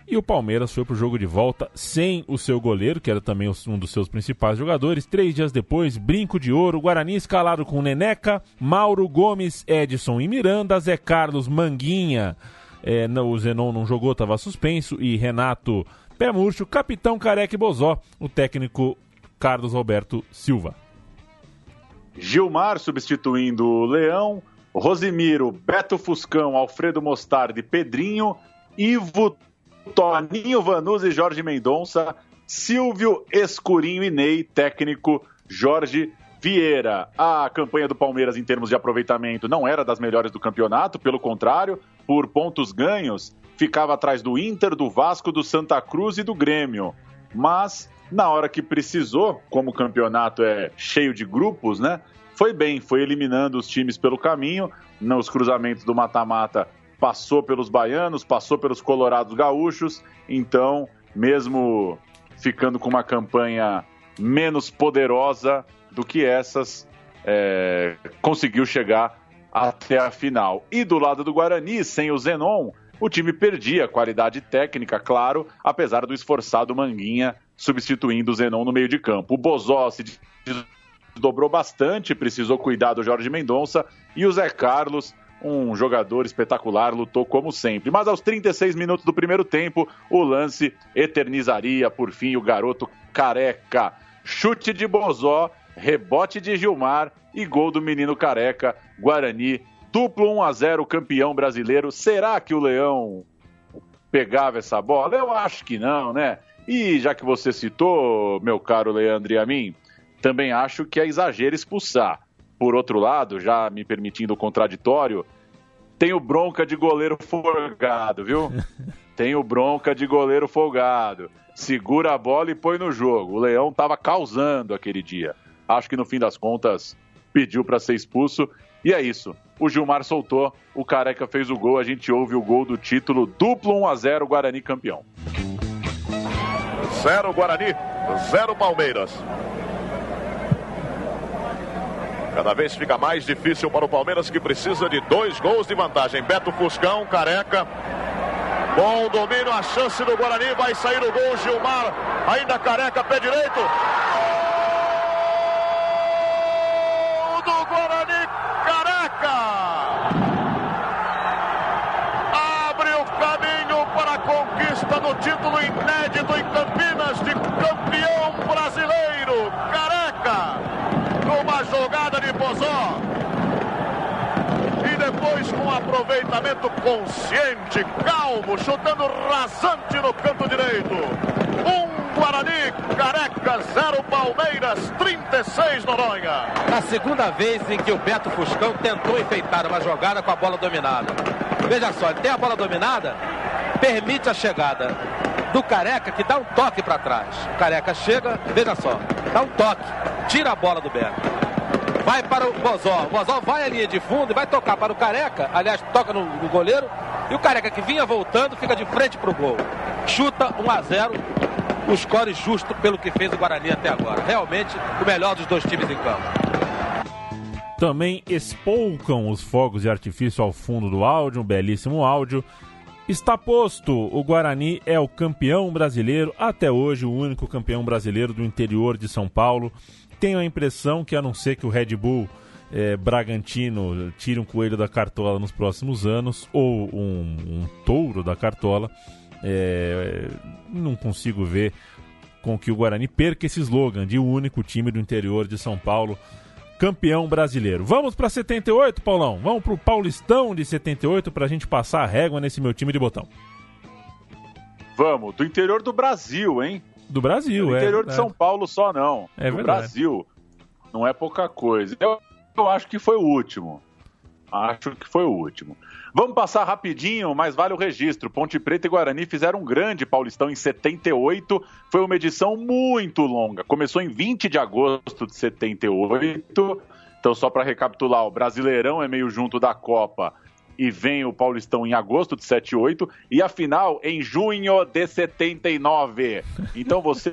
E o Palmeiras foi pro jogo de volta sem o seu goleiro, que era também um dos seus principais jogadores. Três dias depois, Brinco de Ouro, Guarani escalado com Neneca, Mauro Gomes, Edson e Miranda, Zé Carlos, Manguinha, é, não, o Zenon não jogou, estava suspenso, e Renato Pé Murcho, Capitão Careca e Bozó, o técnico Carlos Roberto Silva. Gilmar substituindo o Leão, Rosimiro, Beto Fuscão, Alfredo Mostardi, Pedrinho, Ivo Toninho Vanusa e Jorge Mendonça, Silvio Escurinho e Ney, técnico Jorge Vieira. A campanha do Palmeiras em termos de aproveitamento não era das melhores do campeonato, pelo contrário, por pontos ganhos, ficava atrás do Inter, do Vasco, do Santa Cruz e do Grêmio. Mas na hora que precisou, como o campeonato é cheio de grupos, né? Foi bem, foi eliminando os times pelo caminho, nos cruzamentos do mata-mata passou pelos baianos, passou pelos colorados gaúchos, então, mesmo ficando com uma campanha menos poderosa do que essas, é, conseguiu chegar até a final. E do lado do Guarani, sem o Zenon, o time perdia qualidade técnica, claro, apesar do esforçado Manguinha substituindo o Zenon no meio de campo. O Bozó se dobrou bastante, precisou cuidar do Jorge Mendonça e o Zé Carlos um jogador espetacular, lutou como sempre. Mas aos 36 minutos do primeiro tempo, o lance eternizaria, por fim, o garoto careca. Chute de Bozó, rebote de Gilmar e gol do menino careca. Guarani, duplo 1 a 0 campeão brasileiro. Será que o Leão pegava essa bola? Eu acho que não, né? E já que você citou, meu caro Leandro e a mim, também acho que é exagero expulsar. Por outro lado, já me permitindo o contraditório, tenho bronca de goleiro folgado, viu? tenho bronca de goleiro folgado. Segura a bola e põe no jogo. O Leão estava causando aquele dia. Acho que no fim das contas pediu para ser expulso. E é isso. O Gilmar soltou, o Careca fez o gol, a gente ouve o gol do título duplo 1 a 0 Guarani campeão. 0 Guarani, 0 Palmeiras. Cada vez fica mais difícil para o Palmeiras que precisa de dois gols de vantagem. Beto Fuscão, careca. Bom domínio, a chance do Guarani. Vai sair o gol. Gilmar, ainda careca, pé direito. Gol do Guarani, careca. Abre o caminho para a conquista do título inédito em Campinas de campeão brasileiro. Careca uma jogada de Bozó. E depois com aproveitamento consciente, calmo, chutando rasante no canto direito. Um Guarani, Careca, zero Palmeiras, 36 Noronha. A segunda vez em que o Beto Fuscão tentou enfeitar uma jogada com a bola dominada. Veja só, ele tem a bola dominada, permite a chegada do Careca que dá um toque para trás. O Careca chega, veja só, dá um toque, tira a bola do Beto. Vai para o Bozó. O Bozó vai à linha de fundo e vai tocar para o Careca. Aliás, toca no, no goleiro. E o Careca que vinha voltando fica de frente para o gol. Chuta 1 a 0 o score justo pelo que fez o Guarani até agora. Realmente o melhor dos dois times em campo. Também espolcam os fogos de artifício ao fundo do áudio, um belíssimo áudio. Está posto, o Guarani é o campeão brasileiro, até hoje o único campeão brasileiro do interior de São Paulo. Tenho a impressão que, a não ser que o Red Bull é, Bragantino tire um coelho da cartola nos próximos anos, ou um, um touro da cartola, é, não consigo ver com que o Guarani perca esse slogan de o único time do interior de São Paulo campeão brasileiro. Vamos para 78, Paulão? Vamos para o Paulistão de 78 para a gente passar a régua nesse meu time de botão. Vamos, do interior do Brasil, hein? Do Brasil, do é. interior de é. São Paulo só não. É do verdade. Brasil. Não é pouca coisa. Eu, eu acho que foi o último. Acho que foi o último. Vamos passar rapidinho, mas vale o registro. Ponte Preta e Guarani fizeram um grande Paulistão em 78. Foi uma edição muito longa. Começou em 20 de agosto de 78. Então, só para recapitular, o Brasileirão é meio junto da Copa e vem o Paulistão em agosto de 78 e a final em junho de 79. Então você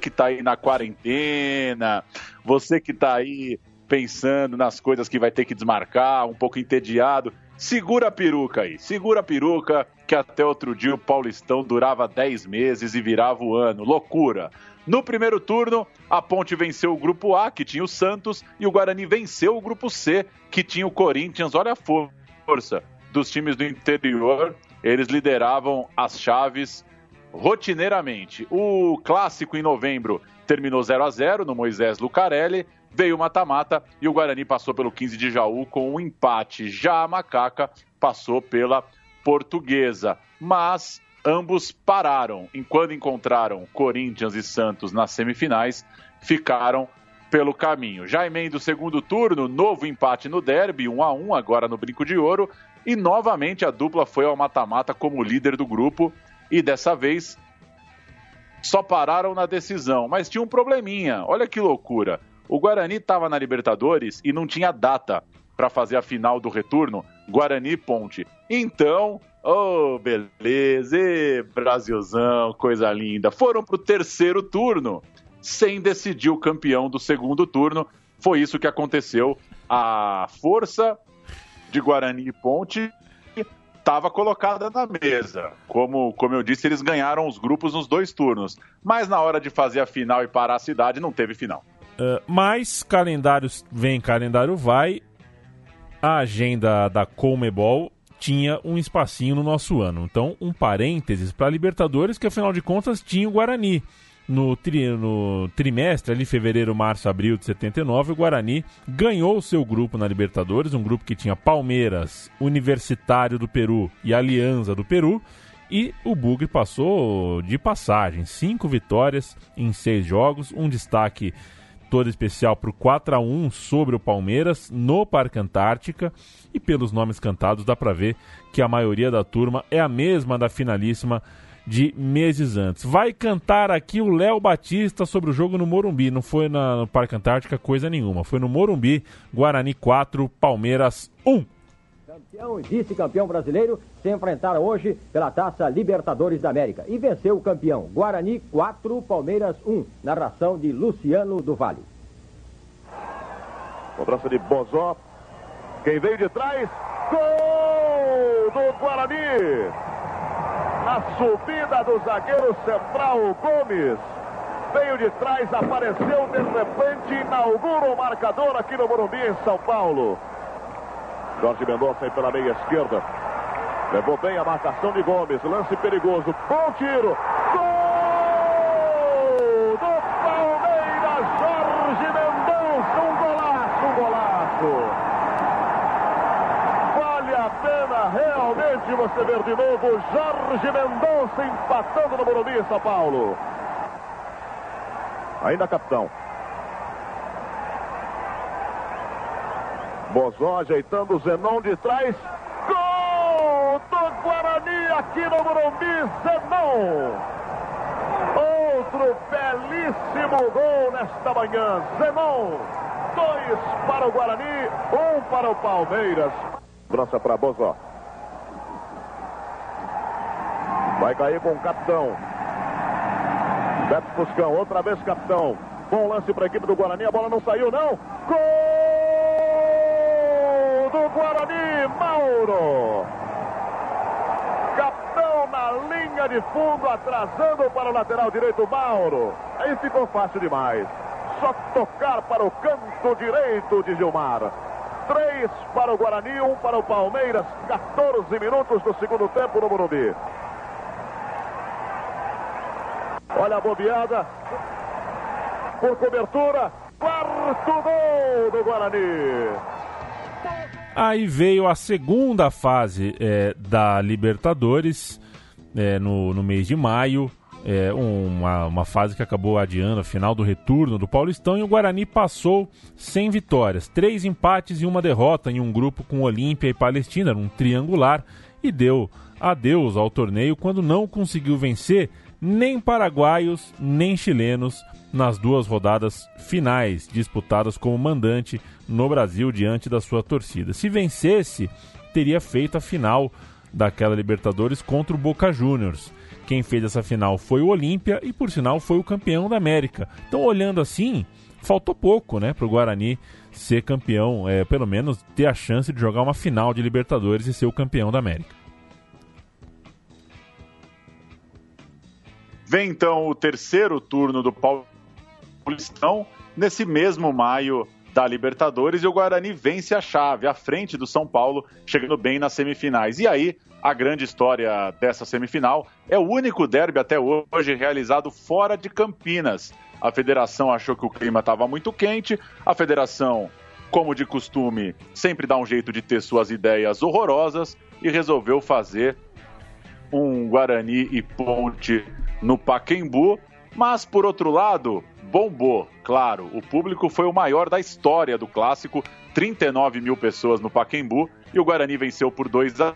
que está aí na quarentena, você que está aí pensando nas coisas que vai ter que desmarcar, um pouco entediado. Segura a peruca aí, segura a peruca, que até outro dia o Paulistão durava 10 meses e virava o ano. Loucura! No primeiro turno, a Ponte venceu o grupo A, que tinha o Santos, e o Guarani venceu o grupo C, que tinha o Corinthians. Olha a força dos times do interior. Eles lideravam as chaves rotineiramente. O clássico em novembro terminou 0 a 0 no Moisés Lucarelli. Veio o mata-mata e o Guarani passou pelo 15 de Jaú com um empate. Já a Macaca passou pela Portuguesa. Mas ambos pararam. Enquanto encontraram Corinthians e Santos nas semifinais, ficaram pelo caminho. Já emenda o segundo turno, novo empate no derby, 1 a 1 agora no Brinco de Ouro, e novamente a dupla foi ao mata-mata como líder do grupo e dessa vez só pararam na decisão, mas tinha um probleminha. Olha que loucura. O Guarani estava na Libertadores e não tinha data para fazer a final do retorno Guarani Ponte. Então, oh, beleza, e Brasilzão, coisa linda. Foram para o terceiro turno sem decidir o campeão do segundo turno. Foi isso que aconteceu. A força de Guarani e Ponte estava colocada na mesa. Como, como eu disse, eles ganharam os grupos nos dois turnos. Mas na hora de fazer a final e parar a cidade, não teve final. Uh, mas calendários vem, calendário vai. A agenda da Comebol tinha um espacinho no nosso ano. Então, um parênteses para Libertadores, que afinal de contas tinha o Guarani no, tri, no trimestre, ali fevereiro, março, abril de 79, o Guarani ganhou o seu grupo na Libertadores, um grupo que tinha Palmeiras, Universitário do Peru e Aliança do Peru. E o Bugre passou de passagem, cinco vitórias em seis jogos, um destaque todo especial para o 4 a 1 sobre o Palmeiras no Parque Antártica. E pelos nomes cantados dá para ver que a maioria da turma é a mesma da finalíssima de meses antes. Vai cantar aqui o Léo Batista sobre o jogo no Morumbi. Não foi na, no Parque Antártica coisa nenhuma. Foi no Morumbi, Guarani 4, Palmeiras 1. Campeão e vice-campeão brasileiro se enfrentaram hoje pela Taça Libertadores da América. E venceu o campeão. Guarani 4, Palmeiras 1. Narração de Luciano do Vale. Cobrança de Bozó. Quem veio de trás? Gol do Guarani! A subida do zagueiro central Gomes. Veio de trás, apareceu de repente, inaugura o marcador aqui no Morumbi, em São Paulo. Jorge Mendonça aí pela meia esquerda. Levou bem a marcação de Gomes. Lance perigoso. Bom tiro. Gol do Palmeiras. Jorge Mendonça. Um golaço, um golaço pena realmente você ver de novo Jorge Mendonça empatando no Morumbi, São Paulo. Ainda capitão. Bozó ajeitando o Zenon de trás. Gol do Guarani aqui no Morumbi, Zenon. Outro belíssimo gol nesta manhã. Zenon. Dois para o Guarani, um para o Palmeiras. Brança para Bozó. Vai cair com o capitão. Beto Fuscão, outra vez capitão. Bom lance para a equipe do Guarani, a bola não saiu não. Gol do Guarani, Mauro. Capitão na linha de fundo, atrasando para o lateral direito, Mauro. Aí ficou fácil demais. Só tocar para o canto direito de Gilmar. Três para o Guarani, um para o Palmeiras. 14 minutos do segundo tempo no Morumbi. Olha a bobeada. Por cobertura. Quarto gol do Guarani. Aí veio a segunda fase é, da Libertadores é, no, no mês de maio. É, uma, uma fase que acabou adiando a final do retorno do Paulistão e o Guarani passou sem vitórias, três empates e uma derrota em um grupo com Olímpia e Palestina, um triangular, e deu adeus ao torneio quando não conseguiu vencer nem paraguaios nem chilenos nas duas rodadas finais disputadas como mandante no Brasil diante da sua torcida. Se vencesse, teria feito a final daquela Libertadores contra o Boca Juniors. Quem fez essa final foi o Olímpia e, por sinal, foi o campeão da América. Então, olhando assim, faltou pouco, né, para o Guarani ser campeão, é, pelo menos ter a chance de jogar uma final de Libertadores e ser o campeão da América. Vem então o terceiro turno do Paulistão, nesse mesmo maio da Libertadores, e o Guarani vence a chave, à frente do São Paulo, chegando bem nas semifinais. E aí, a grande história dessa semifinal é o único derby até hoje realizado fora de Campinas. A federação achou que o clima estava muito quente, a federação, como de costume, sempre dá um jeito de ter suas ideias horrorosas e resolveu fazer um Guarani e Ponte no Paquembu, mas por outro lado, bombou, claro. O público foi o maior da história do clássico, 39 mil pessoas no Paquembu, e o Guarani venceu por 2 a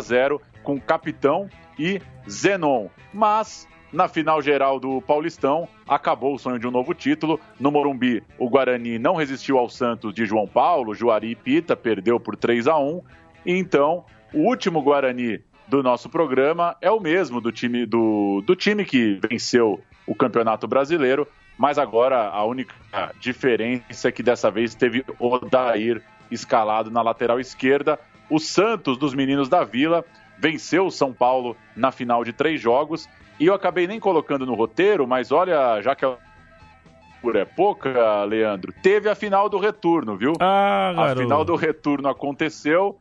0 com Capitão e Zenon. Mas na final geral do Paulistão, acabou o sonho de um novo título. No Morumbi, o Guarani não resistiu ao Santos de João Paulo, Juari e Pita, perdeu por 3 a 1 e então o último Guarani do nosso programa é o mesmo do time, do, do time que venceu o Campeonato Brasileiro, mas agora a única diferença é que dessa vez teve o Dair escalado na lateral esquerda. O Santos dos Meninos da Vila venceu o São Paulo na final de três jogos e eu acabei nem colocando no roteiro, mas olha, já que a por é pouca, Leandro, teve a final do retorno, viu? Ah, a final do retorno aconteceu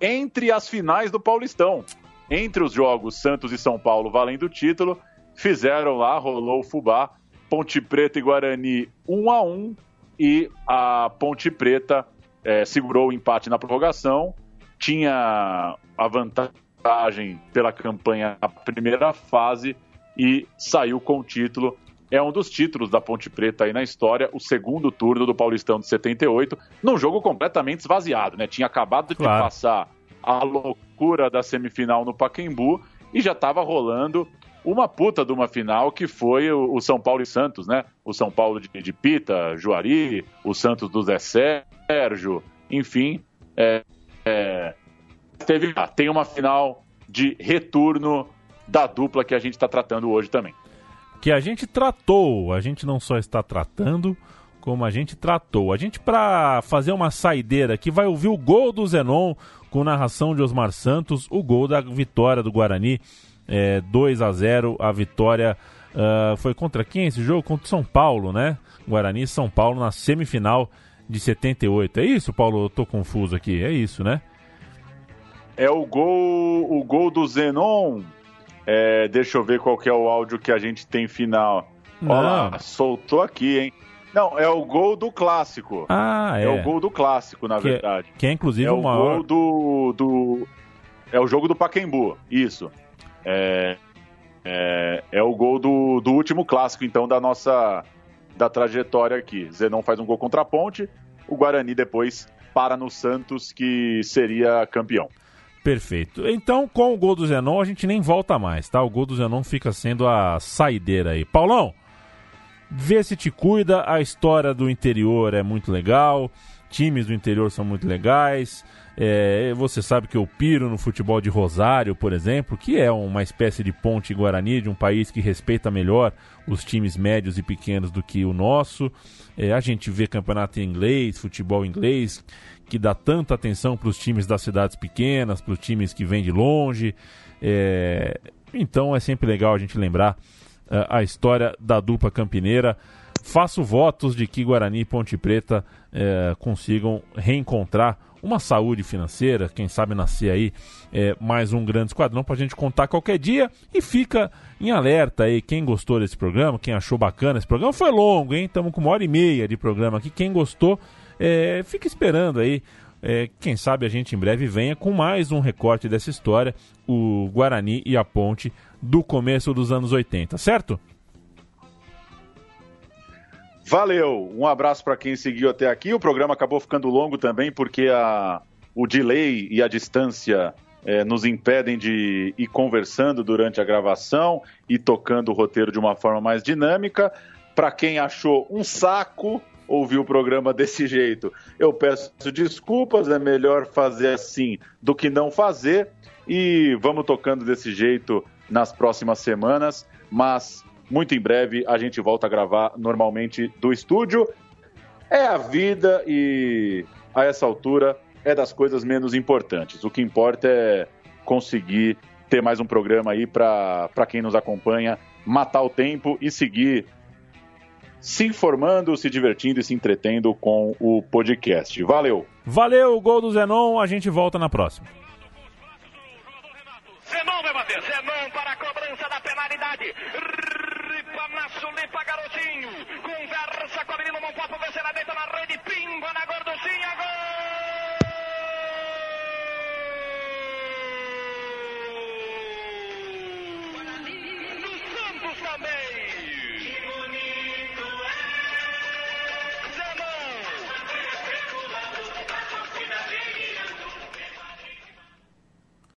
entre as finais do Paulistão entre os jogos Santos e São Paulo valendo o título, fizeram lá, rolou o Fubá, Ponte Preta e Guarani 1 a 1 e a Ponte Preta é, segurou o empate na prorrogação, tinha a vantagem pela campanha na primeira fase e saiu com o título. É um dos títulos da Ponte Preta aí na história, o segundo turno do Paulistão de 78, num jogo completamente esvaziado, né? Tinha acabado de claro. passar a loucura da semifinal no Paquembu e já estava rolando uma puta de uma final que foi o, o, São Paulo e Santos, né? O São Paulo de, de Pita, Juari, o Santos do Zé Sérgio, enfim. É, é, teve, ah, tem uma final de retorno da dupla que a gente está tratando hoje também. Que a gente tratou, a gente não só está tratando, como a gente tratou. A gente, para fazer uma saideira aqui, vai ouvir o gol do Zenon, com narração de Osmar Santos, o gol da vitória do Guarani, é, 2 a 0 a vitória uh, foi contra quem esse jogo? Contra São Paulo, né? Guarani e São Paulo na semifinal de 78. É isso, Paulo? Eu tô confuso aqui. É isso, né? É o gol, o gol do Zenon. É, deixa eu ver qual que é o áudio que a gente tem final. Olha lá, soltou aqui, hein? Não, é o gol do clássico. Ah, é. É o gol do clássico, na que, é- verdade. Que é inclusive é o maior... gol do, do. É o jogo do Paquembu, isso. É, é, é o gol do, do último clássico, então, da nossa da trajetória aqui. Zenon faz um gol contra a ponte, o Guarani depois para no Santos, que seria campeão. Perfeito. Então, com o gol do Zenon, a gente nem volta mais, tá? O gol do Zenon fica sendo a saideira aí. Paulão, Vê se te cuida, a história do interior é muito legal, times do interior são muito legais. É, você sabe que eu piro no futebol de Rosário, por exemplo, que é uma espécie de ponte guarani de um país que respeita melhor os times médios e pequenos do que o nosso. É, a gente vê campeonato inglês, futebol inglês, que dá tanta atenção para os times das cidades pequenas, para os times que vêm de longe. É, então é sempre legal a gente lembrar a história da dupla campineira. Faço votos de que Guarani e Ponte Preta uh, consigam reencontrar uma saúde financeira, quem sabe nascer aí é, mais um grande esquadrão para a gente contar qualquer dia. E fica em alerta aí, quem gostou desse programa, quem achou bacana esse programa. Foi longo, hein? Estamos com uma hora e meia de programa aqui. Quem gostou, é, fica esperando aí. É, quem sabe a gente em breve venha com mais um recorte dessa história, o Guarani e a Ponte do começo dos anos 80, certo? Valeu, um abraço para quem seguiu até aqui. O programa acabou ficando longo também porque a, o delay e a distância é, nos impedem de ir conversando durante a gravação e tocando o roteiro de uma forma mais dinâmica. Para quem achou um saco ouvir o programa desse jeito, eu peço desculpas, é melhor fazer assim do que não fazer. E vamos tocando desse jeito nas próximas semanas, mas Muito em breve a gente volta a gravar normalmente do estúdio. É a vida e a essa altura é das coisas menos importantes. O que importa é conseguir ter mais um programa aí para quem nos acompanha, matar o tempo e seguir se informando, se divertindo e se entretendo com o podcast. Valeu! Valeu, gol do Zenon, a gente volta na próxima. Ripa na limpa garotinho. Conversa com a menina, não pode vencer a deita na rede. Pimba na gorducinha, gol!